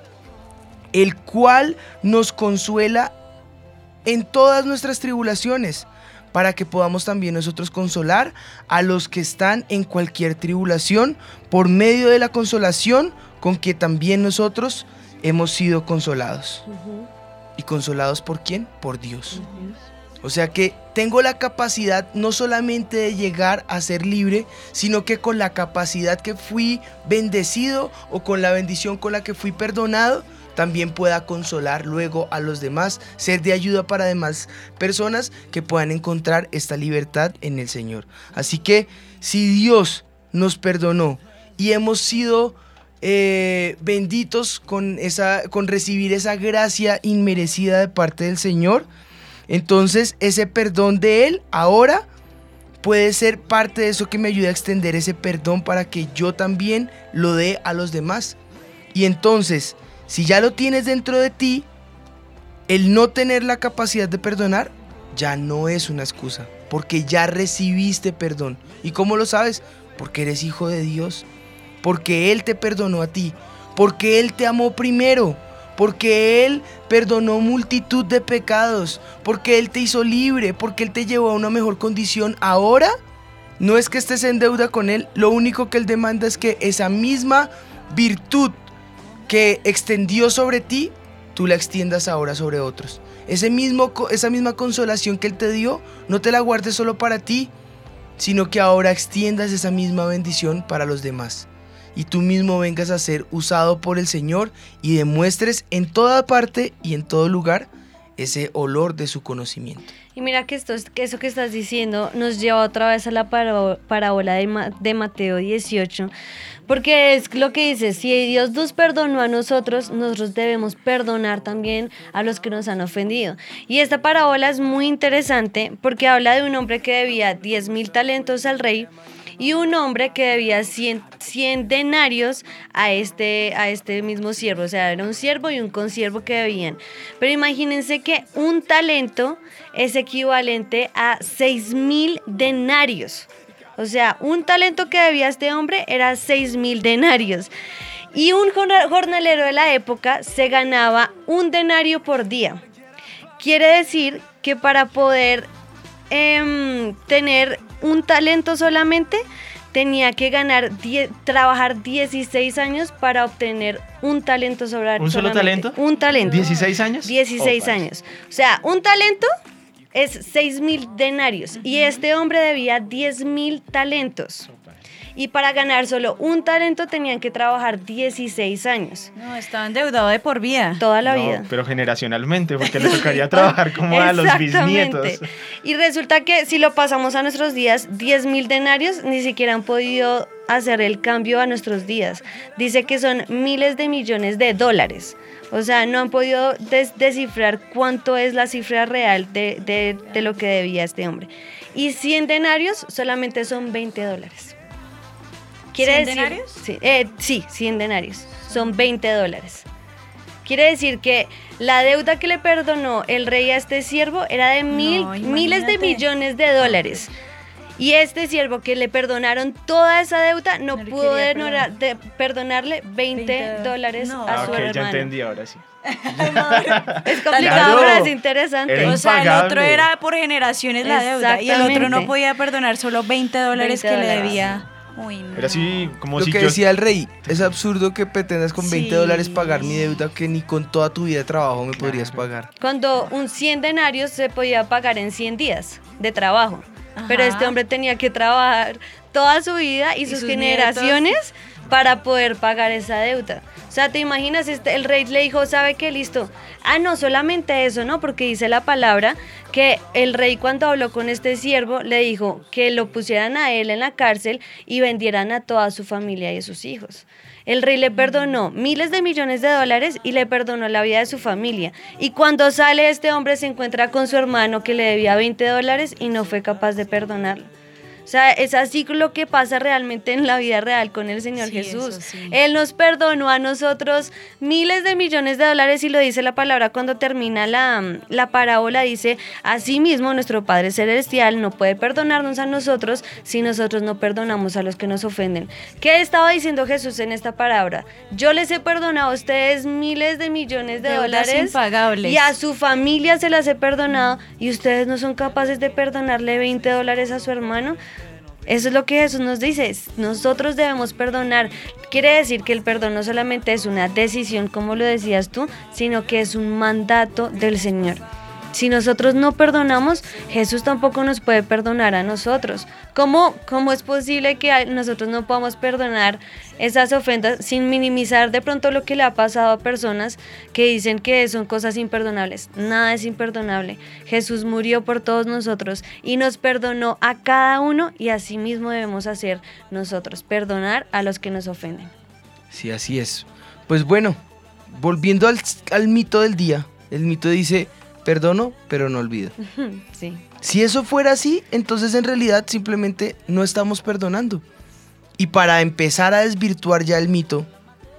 el cual nos consuela en todas nuestras tribulaciones, para que podamos también nosotros consolar a los que están en cualquier tribulación por medio de la consolación con que también nosotros hemos sido consolados. ¿Y consolados por quién? Por Dios. O sea que tengo la capacidad no solamente de llegar a ser libre, sino que con la capacidad que fui bendecido o con la bendición con la que fui perdonado, también pueda consolar luego a los demás, ser de ayuda para demás personas que puedan encontrar esta libertad en el Señor. Así que si Dios nos perdonó y hemos sido eh, benditos con, esa, con recibir esa gracia inmerecida de parte del Señor, entonces ese perdón de Él ahora puede ser parte de eso que me ayude a extender ese perdón para que yo también lo dé a los demás. Y entonces, si ya lo tienes dentro de ti, el no tener la capacidad de perdonar ya no es una excusa, porque ya recibiste perdón. ¿Y cómo lo sabes? Porque eres hijo de Dios, porque Él te perdonó a ti, porque Él te amó primero, porque Él perdonó multitud de pecados, porque Él te hizo libre, porque Él te llevó a una mejor condición. Ahora no es que estés en deuda con Él, lo único que Él demanda es que esa misma virtud que extendió sobre ti, tú la extiendas ahora sobre otros. Ese mismo, esa misma consolación que Él te dio, no te la guardes solo para ti, sino que ahora extiendas esa misma bendición para los demás. Y tú mismo vengas a ser usado por el Señor y demuestres en toda parte y en todo lugar ese olor de su conocimiento. Y mira que, esto, es- que eso que estás diciendo nos lleva otra vez a la parábola de, de Mateo 18, porque es lo que dice, si Dios nos perdonó a nosotros, nosotros debemos perdonar también a los que nos han ofendido. Y esta parábola es muy interesante porque habla de un hombre que debía 10 mil talentos al rey y un hombre que debía 100, 100 denarios a este, a este mismo siervo. O sea, era un siervo y un consiervo que debían. Pero imagínense que un talento es equivalente a 6 mil denarios. O sea, un talento que debía este hombre era 6 mil denarios. Y un jorna- jornalero de la época se ganaba un denario por día. Quiere decir que para poder em, tener un talento solamente, tenía que ganar, die- trabajar 16 años para obtener un talento sobre ¿Un solo talento? Un talento. ¿16 años? 16 Oh, parce. años. O sea, un talento es 6 mil denarios y este hombre debía 10 mil talentos. Y para ganar solo un talento tenían que trabajar 16 años. No, estaba endeudado de por vida. Toda la No, vida. pero generacionalmente, porque le tocaría trabajar como a los bisnietos. Y resulta que si lo pasamos a nuestros días, 10 mil denarios ni siquiera han podido hacer el cambio a nuestros días. Dice que son miles de millones de dólares. O sea, no han podido des- descifrar cuánto es la cifra real de, de- de lo que debía este hombre. Y 100 denarios solamente son 20 dólares. Quiere 100 decir, denarios? Sí, eh, sí, 100 denarios. Son 20 dólares. Quiere decir que la deuda que le perdonó el rey a este siervo era de mil, miles de millones de dólares. Y este siervo que le perdonaron toda esa deuda no, pudo quería denora- de- perdonarle 20, dólares a Ah, su ok, ya hermano. entendí ahora sí. Es complicado, Claro. pero es interesante. O sea, el otro era por generaciones la deuda y el otro no podía perdonar solo 20 dólares 20 que le debía. Uy, no. Era así como Lo si que yo... decía el rey, es absurdo que pretendas con 20 Sí. dólares pagar mi deuda que ni con toda tu vida de trabajo me podrías pagar. Cuando un 100 denarios se podía pagar en 100 días de trabajo. Pero este hombre tenía que trabajar toda su vida y, Y sus, sus generaciones para poder pagar esa deuda. O sea, ¿te imaginas? Este, el rey le dijo, ¿sabe qué? Listo. Ah, no, solamente eso, ¿no? Porque dice la palabra que el rey cuando habló con este siervo le dijo que lo pusieran a él en la cárcel y vendieran a toda su familia y a sus hijos. El rey le perdonó miles de millones de dólares y le perdonó la vida de su familia. Y cuando sale este hombre se encuentra con su hermano que le debía 20 dólares y no fue capaz de perdonarlo. O sea, es así lo que pasa realmente en la vida real con el Señor Sí, Jesús. eso sí. Él nos perdonó a nosotros miles de millones de dólares y lo dice la palabra cuando termina la, la parábola. Dice, asimismo nuestro Padre Celestial no puede perdonarnos a nosotros si nosotros no perdonamos a los que nos ofenden. ¿Qué estaba diciendo Jesús en esta palabra? Yo les he perdonado a ustedes miles de millones de Deudas dólares impagables. y a su familia se las he perdonado y ustedes no son capaces de perdonarle 20 dólares a su hermano. Eso es lo que Jesús nos dice. Nosotros debemos perdonar. Quiere decir que el perdón no solamente es una decisión, como lo decías tú, sino que es un mandato del Señor. Si nosotros no perdonamos, Jesús tampoco nos puede perdonar a nosotros. ¿Cómo, cómo es posible que nosotros no podamos perdonar esas ofensas sin minimizar de pronto lo que le ha pasado a personas que dicen que son cosas imperdonables? Nada es imperdonable. Jesús murió por todos nosotros y nos perdonó a cada uno y así mismo debemos hacer nosotros, perdonar a los que nos ofenden. Sí, así es. Pues bueno, volviendo al, al mito del día, el mito dice, perdono, pero no olvido. Sí. Si eso fuera así, entonces en realidad simplemente no estamos perdonando. Y para empezar a desvirtuar ya el mito,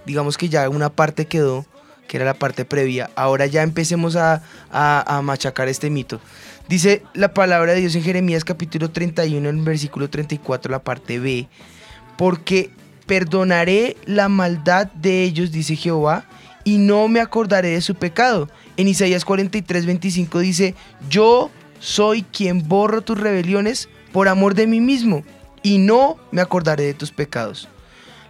digamos que ya una parte quedó, que era la parte previa, ahora ya empecemos a, a- machacar este mito. Dice la palabra de Dios en Jeremías capítulo 31, en versículo 34, la parte B, porque perdonaré la maldad de ellos, dice Jehová, y no me acordaré de su pecado. En Isaías 43, 25 dice, yo soy quien borro tus rebeliones por amor de mí mismo, y no me acordaré de tus pecados.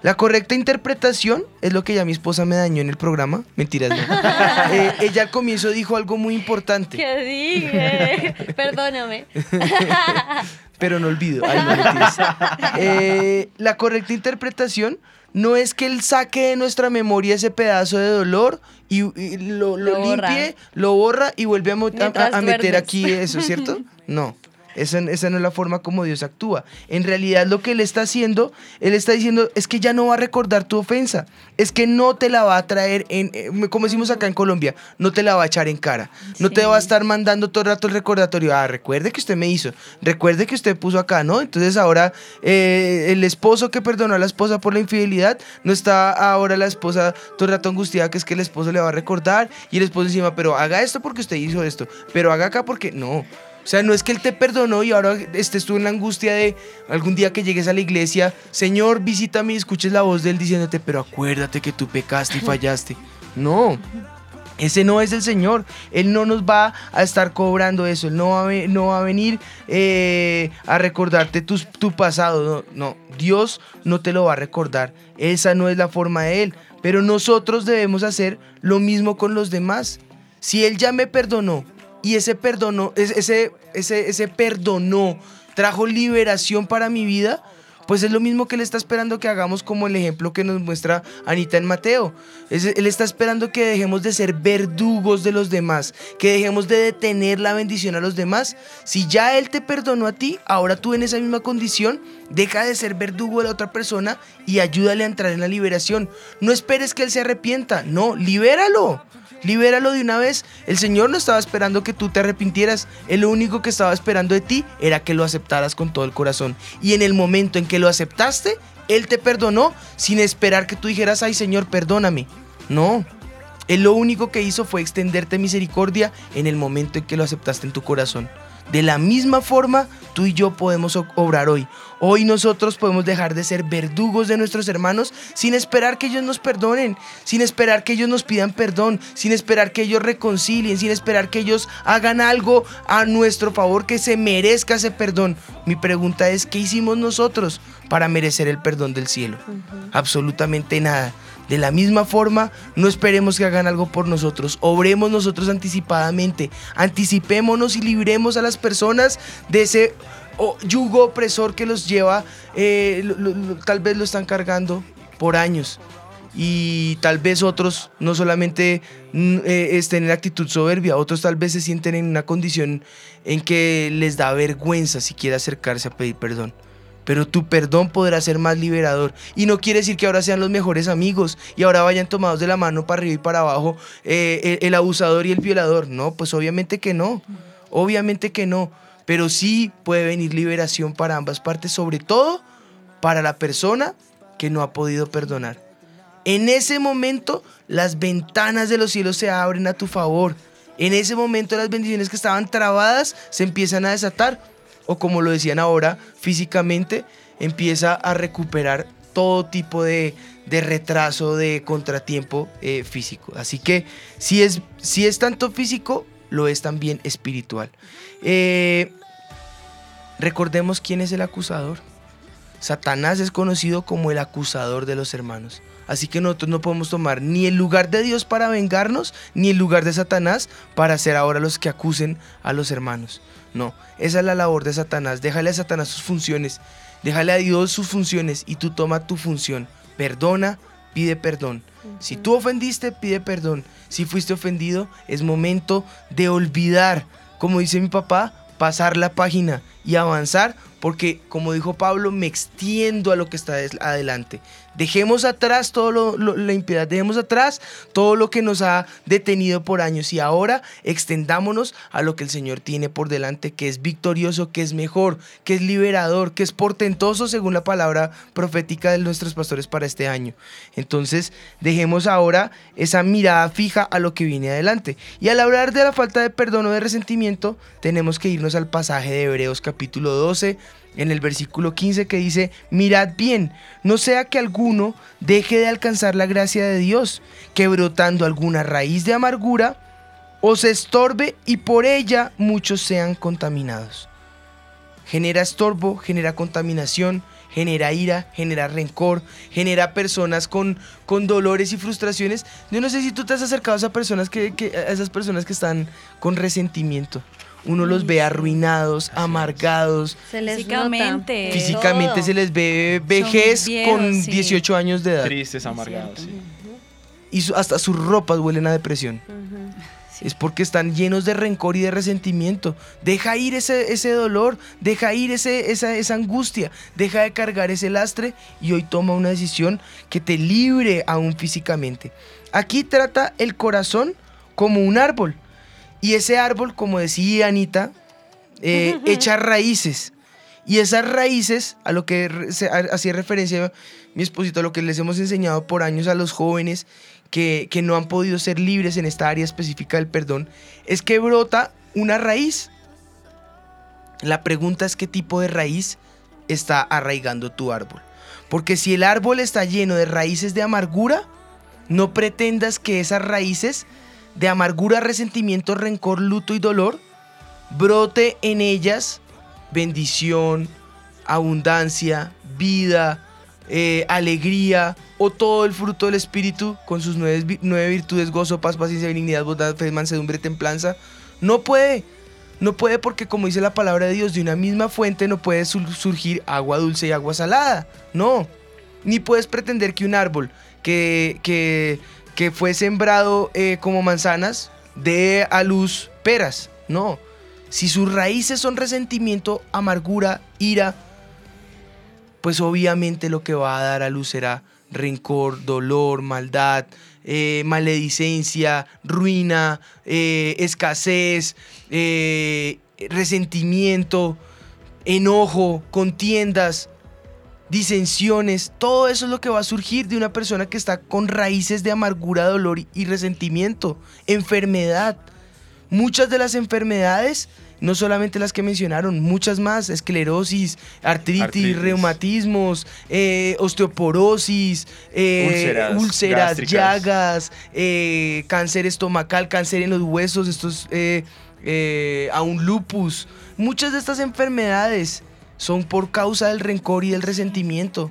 La correcta interpretación es lo que ya mi esposa me dañó en el programa. Mentiras, no. Eh, ella al comienzo dijo algo muy importante. ¿Qué dije? Perdóname. pero no olvido. Ay, no, mentiras. Eh, la correcta interpretación no es que él saque de nuestra memoria ese pedazo de dolor y, y lo, lo Lo borra. limpie, lo borra y vuelve a, meter duermes. aquí eso, ¿cierto? No. Esa, esa no es la forma como Dios actúa. En realidad lo que Él está haciendo, Él está diciendo es que ya no va a recordar tu ofensa. Es que no te la va a traer, en, eh, como decimos acá en Colombia, no te la va a echar en cara. No te va a estar mandando todo el rato el recordatorio. Ah, recuerde que usted me hizo. Recuerde que usted puso acá, ¿no? Entonces ahora eh, el esposo que perdonó a la esposa por la infidelidad, no está ahora la esposa todo el rato angustiada que es que el esposo le va a recordar y el esposo encima, pero haga esto porque usted hizo esto. Pero haga acá porque no. O sea, no es que Él te perdonó y ahora estés tú en la angustia de algún día que llegues a la iglesia, Señor, visítame y escuches la voz de Él diciéndote, pero acuérdate que tú pecaste y fallaste. No, ese no es el Señor. Él no nos va a estar cobrando eso. Él no va a, no va a venir eh, a recordarte tus- tu pasado. No, no, Dios no te lo va a recordar. Esa no es la forma de Él. Pero nosotros debemos hacer lo mismo con los demás. Si Él ya me perdonó y ese perdonó, es- ese, ese, ese perdonó trajo liberación para mi vida, Pues es lo mismo que Él está esperando que hagamos como el ejemplo que nos muestra Anita en Mateo. Él está esperando que dejemos de ser verdugos de los demás, que dejemos de detener la bendición a los demás. Si ya Él te perdonó a ti, ahora tú en esa misma condición, deja de ser verdugo de la otra persona y ayúdale a entrar en la liberación. No esperes que Él se arrepienta, no, libéralo. Libéralo de una vez. El Señor no estaba esperando que tú te arrepintieras. Él lo único que estaba esperando de ti era que lo aceptaras con todo el corazón. Y en el momento en que lo aceptaste, Él te perdonó sin esperar que tú dijeras, ay Señor, perdóname. No. Él lo único que hizo fue extenderte misericordia en el momento en que lo aceptaste en tu corazón. De la misma forma, tú y yo podemos obrar hoy. Hoy nosotros podemos dejar de ser verdugos de nuestros hermanos sin esperar que ellos nos perdonen, sin esperar que ellos nos pidan perdón, sin esperar que ellos reconcilien, sin esperar que ellos hagan algo a nuestro favor que se merezca ese perdón. Mi pregunta es, ¿qué hicimos nosotros para merecer el perdón del cielo? Absolutamente nada. De la misma forma, no esperemos que hagan algo por nosotros. Obremos nosotros anticipadamente. Anticipémonos y libremos a las personas de ese yugo opresor que los lleva, eh, tal vez lo están cargando por años. Y tal vez otros no solamente mm, eh, estén en actitud soberbia, otros tal vez se sienten en una condición en que les da vergüenza siquiera acercarse a pedir perdón. Pero tu perdón podrá ser más liberador. Y no quiere decir que ahora sean los mejores amigos y ahora vayan tomados de la mano para arriba y para abajo eh, el, el abusador y el violador. No, pues obviamente que no. Obviamente que no. Pero sí puede venir liberación para ambas partes, sobre todo para la persona que no ha podido perdonar. En ese momento las ventanas de los cielos se abren a tu favor. En ese momento las bendiciones que estaban trabadas se empiezan a desatar. O como lo decían ahora, físicamente empieza a recuperar todo tipo de, de retraso, de contratiempo eh, físico. Así que si es, si es tanto físico, lo es también espiritual. Eh, recordemos quién es el acusador. Satanás es conocido como el acusador de los hermanos. Así que nosotros no podemos tomar ni el lugar de Dios para vengarnos, ni el lugar de Satanás para ser ahora los que acusen a los hermanos. No, esa es la labor de Satanás. Déjale a Satanás sus funciones, déjale a Dios sus funciones y tú toma tu función. Perdona, pide perdón. Si tú ofendiste, pide perdón. Si fuiste ofendido, es momento de olvidar. Como dice mi papá, pasar la página y avanzar porque como dijo Pablo, me extiendo a lo que está adelante. Dejemos atrás todo lo, la impiedad, dejemos atrás todo lo que nos ha detenido por años y ahora extendámonos a lo que el Señor tiene por delante, que es victorioso, que es mejor, que es liberador, que es portentoso según la palabra profética de nuestros pastores para este año. Entonces, dejemos ahora esa mirada fija a lo que viene adelante. Y al hablar de la falta de perdón o de resentimiento, tenemos que irnos al pasaje de Hebreos capítulo 12, en el versículo 15 que dice, mirad bien, no sea que alguno deje de alcanzar la gracia de Dios, que brotando alguna raíz de amargura, os estorbe y por ella muchos sean contaminados. Genera estorbo, genera contaminación, genera ira, genera rencor, genera personas con, con dolores y frustraciones. Yo no sé si tú te has acercado a esas personas que, que- a esas personas que están con resentimiento. Uno los ve arruinados, amargados. Se les Físicamente. nota. Físicamente Todo. se les ve vejez viejos, con sí. 18 años de edad. Tristes, amargados. sí. Y su- hasta sus ropas huelen a depresión. Es porque están llenos de rencor y de resentimiento. Deja ir ese, ese dolor, deja ir ese, esa, esa angustia, deja de cargar ese lastre y hoy toma una decisión que te libre aún físicamente. Aquí trata el corazón como un árbol. Y ese árbol, como decía Anita, eh, echa raíces. Y esas raíces, a lo que hacía referencia mi esposito, a lo que les hemos enseñado por años a los jóvenes que, que no han podido ser libres en esta área específica del perdón, es que brota una raíz. La pregunta es qué tipo de raíz está arraigando tu árbol. Porque si el árbol está lleno de raíces de amargura, no pretendas que esas raíces de amargura, resentimiento, rencor, luto y dolor brote en ellas bendición, abundancia, vida, eh, alegría o todo el fruto del Espíritu con sus nueve, nueve virtudes, gozo, paz, paciencia, benignidad, bondad, fe, mansedumbre, templanza. No puede, No puede porque, como dice la palabra de Dios, de una misma fuente no puede sur- surgir agua dulce y agua salada. No. Ni puedes pretender que un árbol que, que, que fue sembrado eh, como manzanas dé a luz peras. No. Si sus raíces son resentimiento, amargura, ira, pues obviamente lo que va a dar a luz será rencor, dolor, maldad, eh, maledicencia, ruina, eh, escasez, resentimiento, enojo, contiendas, disensiones, todo eso es lo que va a surgir de una persona que está con raíces de amargura, dolor y- resentimiento, enfermedad. Muchas de las enfermedades, no solamente las que mencionaron, muchas más, esclerosis, artritis, Artritis. reumatismos, eh, osteoporosis, eh, Úlceras llagas, eh, cáncer estomacal, cáncer en los huesos, estos, aún lupus. Muchas de estas enfermedades son por causa del rencor y del resentimiento.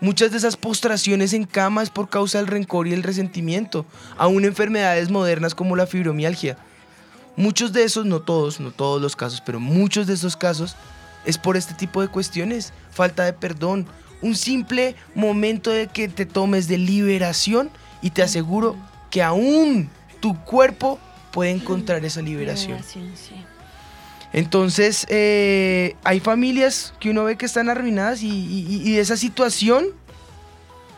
Muchas de esas postraciones en cama es por causa del rencor y el resentimiento. Aún enfermedades modernas como la fibromialgia. Muchos de esos, no todos, no todos los casos, pero muchos de esos casos es por este tipo de cuestiones. Falta de perdón. Un simple momento de que te tomes de liberación y te aseguro que aún tu cuerpo puede encontrar esa liberación. Entonces, eh, hay familias que uno ve que están arruinadas y, esa situación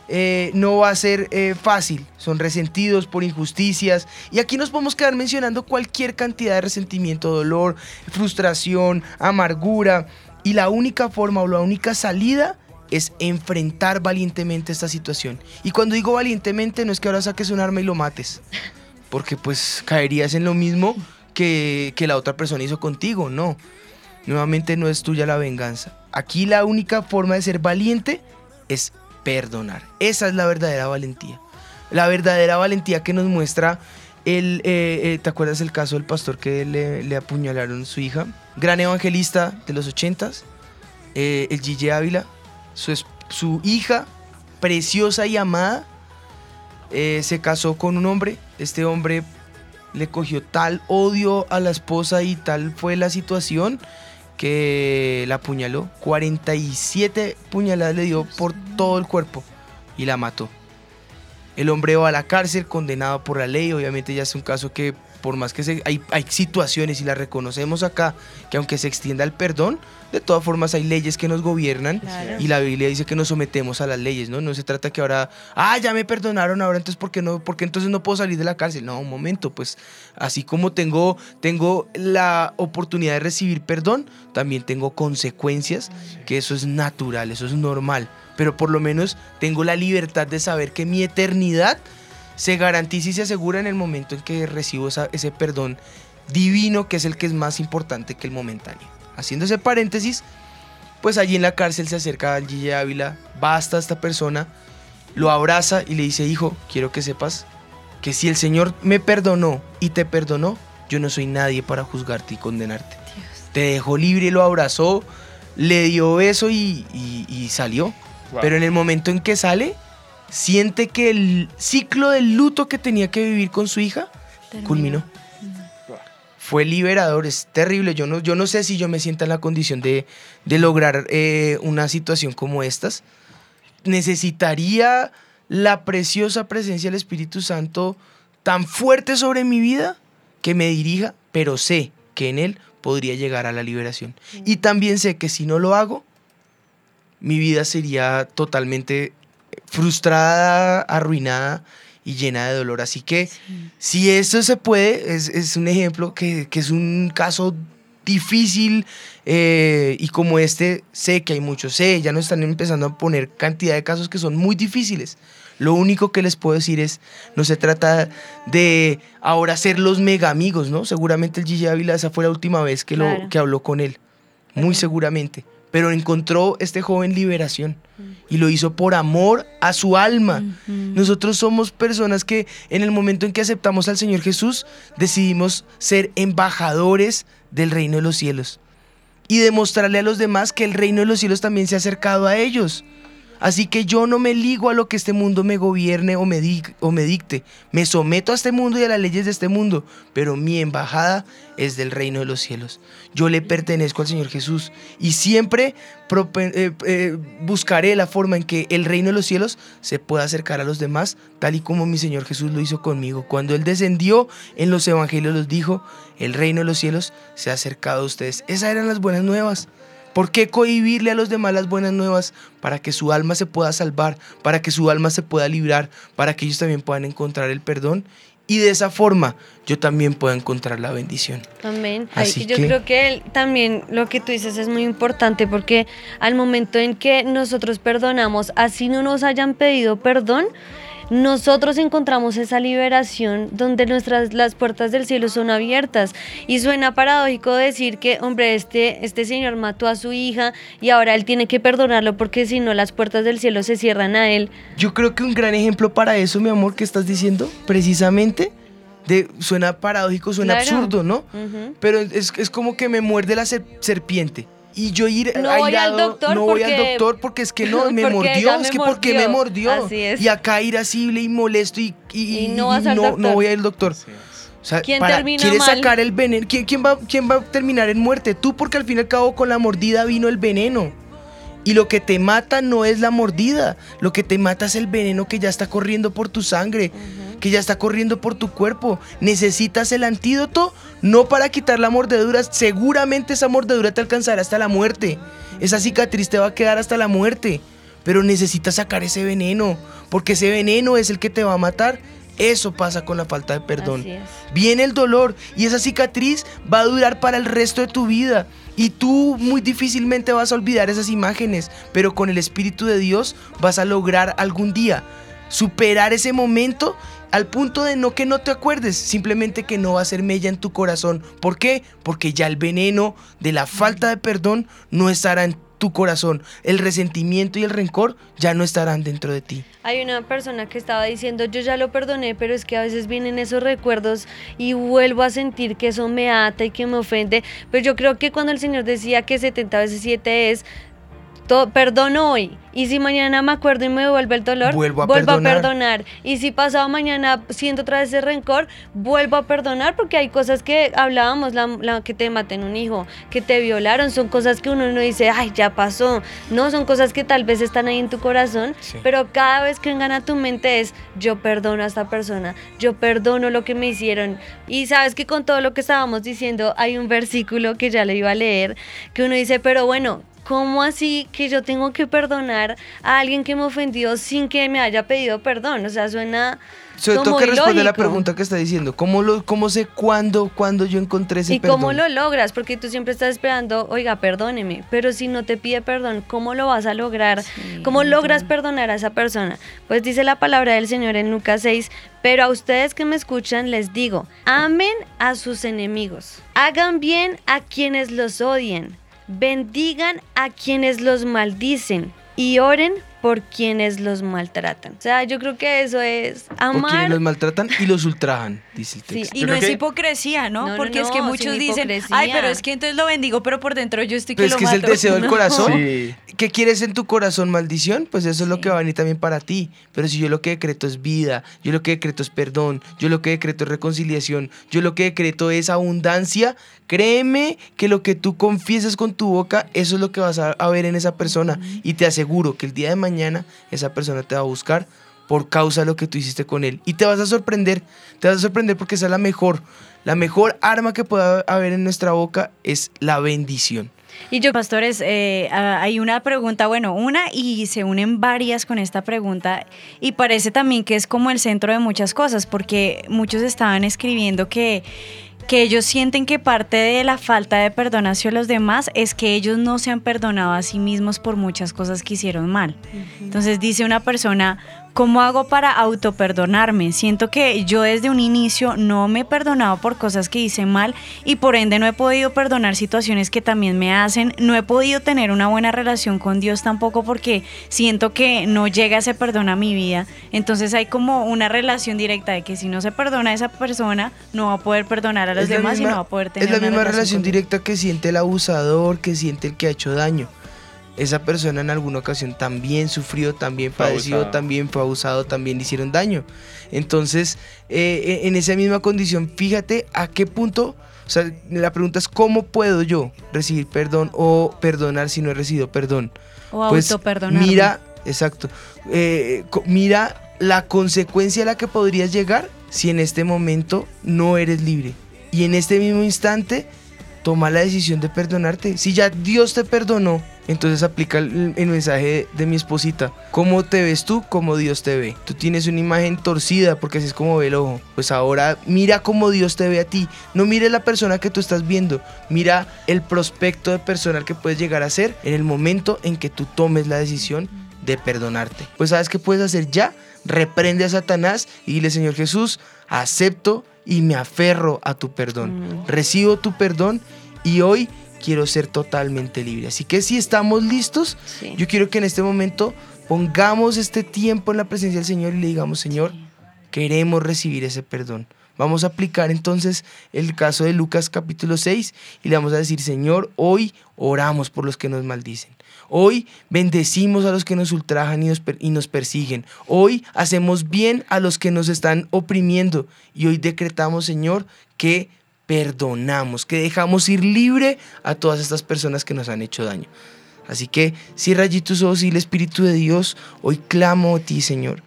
eh, no va a ser eh, fácil. Son resentidos por injusticias. Y aquí nos podemos quedar mencionando cualquier cantidad de resentimiento, dolor, frustración, amargura. Y la única forma o la única salida es enfrentar valientemente esta situación. Y cuando digo valientemente no es que ahora saques un arma y lo mates. Porque pues caerías en lo mismo que, la otra persona hizo contigo. No. Nuevamente no es tuya la venganza. Aquí la única forma de ser valiente es perdonar. Esa es la verdadera valentía. La verdadera valentía que nos muestra el... eh, eh, ¿Te acuerdas el caso del pastor que le, apuñalaron su hija? Gran evangelista de los ochentas. eh, el Gille Ávila. Su, su hija, preciosa y amada, eh, se casó con un hombre. Este hombre le cogió tal odio a la esposa y tal fue la situación que la apuñaló. 47 puñaladas le dio por todo el cuerpo y la mató. El hombre va a la cárcel condenado por la ley. Obviamente ya es un caso que por más que se, hay, hay situaciones y las reconocemos acá, que aunque se extienda el perdón, de todas formas hay leyes que nos gobiernan Claro. y la Biblia dice que nos sometemos a las leyes, ¿no? No se trata que ahora, ah, ya me perdonaron, ahora entonces ¿por qué no? Porque entonces no puedo salir de la cárcel. No, un momento, pues así como tengo, tengo la oportunidad de recibir perdón, también tengo consecuencias, que eso es natural, eso es normal, pero por lo menos tengo la libertad de saber que mi eternidad se garantiza y se asegura en el momento en que recibo esa- ese perdón divino, que es el que es más importante que el momentáneo. Haciendo ese paréntesis, pues allí en la cárcel se acerca al Gille Ávila, va hasta esta persona, lo abraza y le dice, hijo, quiero que sepas que si el Señor me perdonó y te perdonó, yo no soy nadie para juzgarte y condenarte. Te dejó libre y lo abrazó, le dio beso y, y- y salió. Wow. Pero en el momento en que sale, siente que el ciclo del luto que tenía que vivir con su hija culminó. Fue liberador, es terrible. Yo no, yo no sé si yo me sienta en la condición de, de lograr eh, una situación como estas. Necesitaría la preciosa presencia del Espíritu Santo tan fuerte sobre mi vida que me dirija, pero sé que en Él podría llegar a la liberación. Y también sé que si no lo hago, mi vida sería totalmente frustrada, arruinada y llena de dolor. Así que si esto se puede, es, es un ejemplo que, que es un caso difícil eh, y como este sé que hay muchos, sé, ya nos están empezando a poner cantidad de casos que son muy difíciles. Lo único que les puedo decir es, no se trata de ahora ser los mega amigos, ¿no? Seguramente el Gigi Ávila esa fue la última vez que, Claro. lo, que habló con él, muy seguramente. Pero encontró este joven liberación y lo hizo por amor a su alma. Nosotros somos personas que en el momento en que aceptamos al Señor Jesús decidimos ser embajadores del reino de los cielos y demostrarle a los demás que el reino de los cielos también se ha acercado a ellos. Así que yo no me ligo a lo que este mundo me gobierne o me, o me dicte. Me someto a este mundo y a las leyes de este mundo, pero mi embajada es del reino de los cielos. Yo le pertenezco al Señor Jesús y siempre eh, eh, buscaré la forma en que el reino de los cielos se pueda acercar a los demás, tal y como mi Señor Jesús lo hizo conmigo. Cuando Él descendió en los evangelios, los dijo, el reino de los cielos se ha acercado a ustedes. Esas eran las buenas nuevas. ¿Por qué cohibirle a los demás las buenas nuevas? Para que su alma se pueda salvar, para que su alma se pueda librar, para que ellos también puedan encontrar el perdón y de esa forma yo también pueda encontrar la bendición. Amén. Así yo que- creo que él- también lo que tú dices es muy importante porque al momento en que nosotros perdonamos, así no nos hayan pedido perdón, nosotros encontramos esa liberación donde nuestras las puertas del cielo son abiertas y suena paradójico decir que hombre este este señor mató a su hija y ahora él tiene que perdonarlo porque si no las puertas del cielo se cierran a él Yo creo que un gran ejemplo para eso, mi amor, que estás diciendo, precisamente, de, suena paradójico, suena Claro. absurdo, ¿no? Pero es, es como que me muerde la ser- serpiente. Y yo ir No voy al doctor no voy al doctor porque es que no, me mordió, es me que porque me mordió. mordió. Así es. Y acá irascible y molesto y, y, Y no vas al no, doctor. no voy al doctor. O sea, ¿Quién para- termina ¿Quieres mal? sacar el veneno? ¿Quién, quién va, ¿Quién va a terminar en muerte? Tú, porque al fin y al cabo con la mordida vino el veneno. Y lo que te mata no es la mordida, lo que te mata es el veneno que ya está corriendo por tu sangre, que ya está corriendo por tu cuerpo. Necesitas el antídoto no para quitar la mordedura, seguramente esa mordedura te alcanzará hasta la muerte. Esa cicatriz te va a quedar hasta la muerte, pero necesitas sacar ese veneno, porque ese veneno es el que te va a matar. Eso pasa con la falta de perdón. Viene el dolor y esa cicatriz va a durar para el resto de tu vida. Y tú muy difícilmente vas a olvidar esas imágenes, pero con el Espíritu de Dios vas a lograr algún día superar ese momento al punto de no que no te acuerdes, simplemente que no va a ser mella en tu corazón. ¿Por qué? Porque ya el veneno de la falta de perdón no estará en tu corazón. El resentimiento y el rencor ya no estarán dentro de ti. Hay una persona que estaba diciendo, yo ya lo perdoné, pero es que a veces vienen esos recuerdos y vuelvo a sentir que eso me ata y que me ofende. Pero yo creo que cuando el Señor decía que 70 veces 7 es, to- perdono hoy. Y si mañana me acuerdo y me devuelve el dolor, Vuelvo a perdonar. perdonar. Y si pasado mañana siento otra vez ese rencor, vuelvo a perdonar porque hay cosas que hablábamos, la, la que te maten un hijo, que te violaron, son cosas que uno no dice, ay, ya pasó. No, son cosas que tal vez están ahí en tu corazón, Sí. pero cada vez que vengan a tu mente es, yo perdono a esta persona, yo perdono lo que me hicieron. Y sabes que con todo lo que estábamos diciendo, hay un versículo que ya le iba a leer, que uno dice, pero bueno, ¿Cómo así que yo tengo que perdonar a alguien que me ofendió sin que me haya pedido perdón? O sea, suena Sobre todo que responde a la pregunta que está diciendo. ¿Cómo, lo, cómo sé cuándo, cuándo yo encontré ese ¿Y perdón? cómo lo logras? Porque tú siempre estás esperando, oiga, perdóneme, pero si no te pide perdón, ¿cómo lo vas a lograr? ¿Cómo logras perdonar a esa persona? Pues dice la palabra del Señor en Lucas 6, pero a ustedes que me escuchan les digo, amen a sus enemigos, hagan bien a quienes los odien, bendigan a quienes los maldicen y oren por quienes los maltratan. O sea, yo creo que eso es Por quienes amar los maltratan y los ultrajan, dice el texto. Y no es hipocresía, ¿no? No, no, Porque es no, que muchos dicen, ay, pero es que entonces lo bendigo, pero por dentro yo estoy que Pues lo que es el mato". deseo del corazón. Sí. ¿Qué quieres en tu corazón, maldición? Pues eso es lo que va a venir también para ti. Pero si yo lo que decreto es vida, yo lo que decreto es perdón, yo lo que decreto es reconciliación, yo lo que decreto es abundancia, créeme que lo que tú confiesas con tu boca, eso es lo que vas a, a ver en esa persona. Y te aseguro que el día de mañana esa persona te va a buscar por causa de lo que tú hiciste con él. Y te vas a sorprender, te vas a sorprender porque esa es la mejor, la mejor arma que pueda haber en nuestra boca es la bendición. Y yo, pastores, eh, ah, hay una pregunta, bueno, una y se unen varias con esta pregunta y parece también que es como el centro de muchas cosas, porque muchos estaban escribiendo que que ellos sienten que parte de la falta de perdón hacia los demás es que ellos no se han perdonado a sí mismos por muchas cosas que hicieron mal. Entonces dice una persona, ¿cómo hago para autoperdonarme? Siento que yo desde un inicio no me he perdonado por cosas que hice mal y por ende no he podido perdonar situaciones que también me hacen. No he podido tener una buena relación con Dios tampoco porque siento que no llega ese perdón a mi vida. Entonces hay como una relación directa de que si no se perdona a esa persona, no va a poder perdonar a los demás y no va a poder tener Es la una misma relación relación directa que siente el abusador, que siente el que ha hecho daño. Esa persona en alguna ocasión también sufrió, también Fue padeció, abusado. también fue abusado, también le hicieron daño. Entonces, eh, en esa misma condición, fíjate a qué punto, o sea, la pregunta es cómo puedo yo recibir perdón o perdonar si no he recibido perdón. O Pues, autoperdonarme. Mira, exacto, eh, mira la consecuencia a la que podrías llegar si en este momento no eres libre. Y en este mismo instante, toma la decisión de perdonarte. Si ya Dios te perdonó, entonces aplica el, mensaje de, mi esposita. ¿Cómo te ves tú? Como Dios te ve. Tú tienes una imagen torcida porque así es como ve el ojo. Pues ahora mira cómo Dios te ve a ti. No mires la persona que tú estás viendo. Mira el prospecto de persona que puedes llegar a ser en el momento en que tú tomes la decisión de perdonarte. Pues sabes qué puedes hacer ya. Reprende a Satanás y dile, Señor Jesús, acepto y me aferro a tu perdón. Recibo tu perdón y hoy quiero ser totalmente libre. Así que si estamos listos, yo quiero que en este momento pongamos este tiempo en la presencia del Señor y le digamos, Señor, queremos recibir ese perdón. Vamos a aplicar entonces el caso de Lucas capítulo 6 y le vamos a decir, Señor, hoy oramos por los que nos maldicen. Hoy bendecimos a los que nos ultrajan y nos, y nos persiguen. Hoy hacemos bien a los que nos están oprimiendo. Y hoy decretamos, Señor, que perdonamos, que dejamos ir libre a todas estas personas que nos han hecho daño. Así que cierra allí tus ojos y el Espíritu de Dios, hoy clamo a ti, Señor.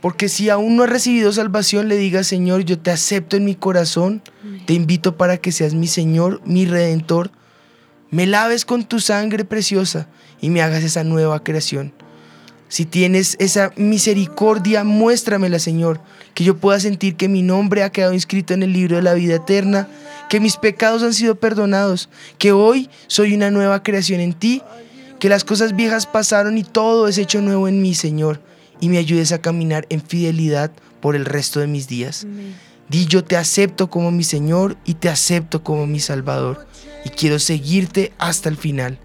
Porque si aún no has recibido salvación, le digas, Señor, yo te acepto en mi corazón, te invito para que seas mi Señor, mi Redentor, me laves con tu sangre preciosa y me hagas esa nueva creación. Si tienes esa misericordia, muéstramela, Señor, que yo pueda sentir que mi nombre ha quedado inscrito en el libro de la vida eterna, que mis pecados han sido perdonados, que hoy soy una nueva creación en ti, que las cosas viejas pasaron y todo es hecho nuevo en mí, Señor, y me ayudes a caminar en fidelidad por el resto de mis días. Di yo te acepto como mi Señor y te acepto como mi Salvador, y quiero seguirte hasta el final.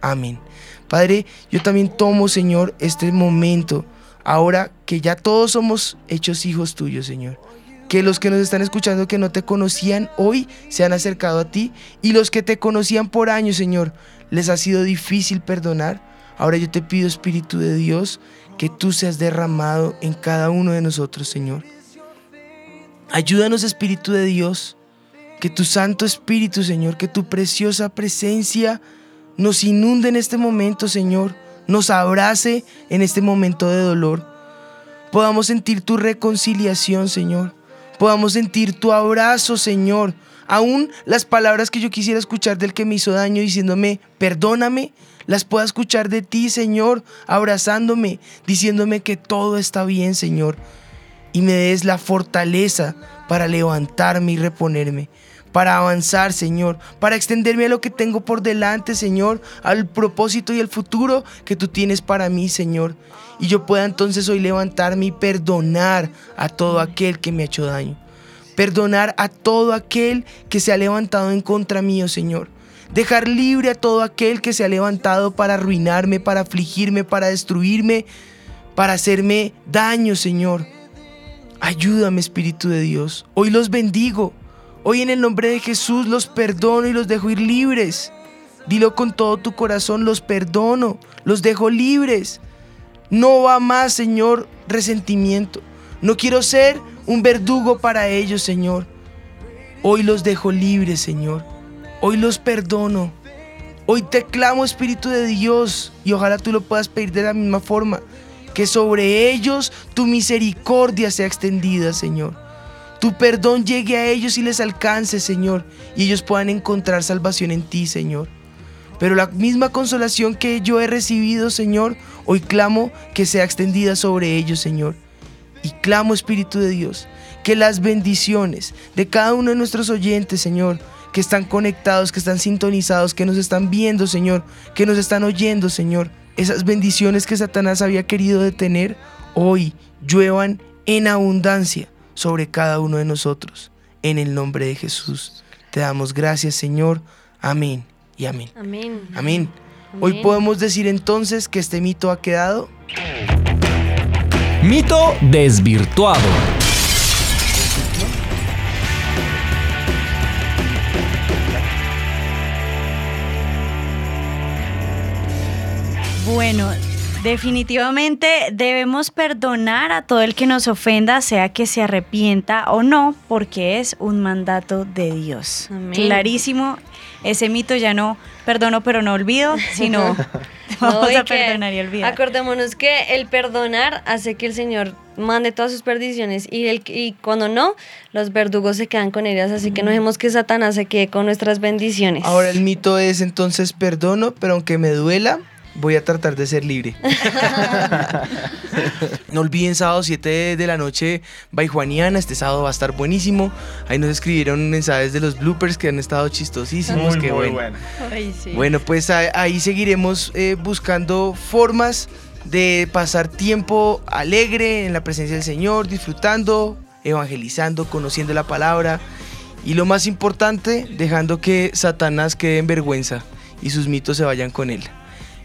Amén. Padre, yo también tomo, Señor, este momento, ahora que ya todos somos hechos hijos tuyos, Señor. Que los que nos están escuchando que no te conocían hoy se han acercado a ti y los que te conocían por años, Señor, les ha sido difícil perdonar. Ahora yo te pido, Espíritu de Dios, que tú seas derramado en cada uno de nosotros, Señor. Ayúdanos, Espíritu de Dios, que tu Santo Espíritu, Señor, que tu preciosa presencia nos inunde en este momento, Señor, nos abrace en este momento de dolor. Podamos sentir tu reconciliación, Señor. Podamos sentir tu abrazo, Señor. Aún las palabras que yo quisiera escuchar del que me hizo daño diciéndome, perdóname, las pueda escuchar de ti, Señor, abrazándome, diciéndome que todo está bien, Señor. Y me des la fortaleza para levantarme y reponerme para avanzar, Señor, para extenderme a lo que tengo por delante, Señor, al propósito y al futuro que tú tienes para mí, Señor. Y yo pueda entonces hoy levantarme y perdonar a todo aquel que me ha hecho daño. Perdonar a todo aquel que se ha levantado en contra mío, Señor. Dejar libre a todo aquel que se ha levantado para arruinarme, para afligirme, para destruirme, para hacerme daño, Señor. Ayúdame, Espíritu de Dios. Hoy los bendigo. Hoy en el nombre de Jesús los perdono y los dejo ir libres. Dilo con todo tu corazón, los perdono, los dejo libres. No va más, Señor, resentimiento. No quiero ser un verdugo para ellos, Señor. Hoy los dejo libres, Señor. Hoy los perdono. Hoy te clamo, Espíritu de Dios, y ojalá tú lo puedas pedir de la misma forma. Que sobre ellos tu misericordia sea extendida, Señor tu perdón llegue a ellos y les alcance, Señor, y ellos puedan encontrar salvación en ti, Señor. Pero la misma consolación que yo he recibido, Señor, hoy clamo que sea extendida sobre ellos, Señor. Y clamo, Espíritu de Dios, que las bendiciones de cada uno de nuestros oyentes, Señor, que están conectados, que están sintonizados, que nos están viendo, Señor, que nos están oyendo, Señor, esas bendiciones que Satanás había querido detener, hoy lluevan en abundancia sobre cada uno de nosotros. En el nombre de Jesús. Te damos gracias, Señor. Amén y amén. Amén. Amén. Hoy podemos decir entonces que este mito ha quedado. Mito desvirtuado. Bueno, definitivamente debemos perdonar a todo el que nos ofenda, sea que se arrepienta o no, porque es un mandato de Dios. Amén. Clarísimo, ese mito ya no perdono pero no olvido, sino vamos No, a perdonar y olvidar. Acordémonos que el perdonar hace que el Señor mande todas sus perdiciones y, el, y cuando no, los verdugos se quedan con ellas. Así que no dejemos que Satanás se quede con nuestras bendiciones. Ahora el mito es entonces perdono, pero aunque me duela, voy a tratar de ser libre. no olviden sábado 7 de la noche, by Juaniana, este sábado va a estar buenísimo. Ahí nos escribieron mensajes de los bloopers que han estado chistosísimos. Muy, qué muy bueno. bueno. Ay, sí. Bueno, pues ahí seguiremos eh, buscando formas de pasar tiempo alegre en la presencia del Señor, disfrutando, evangelizando, conociendo la palabra y lo más importante, dejando que Satanás quede en vergüenza y sus mitos se vayan con él.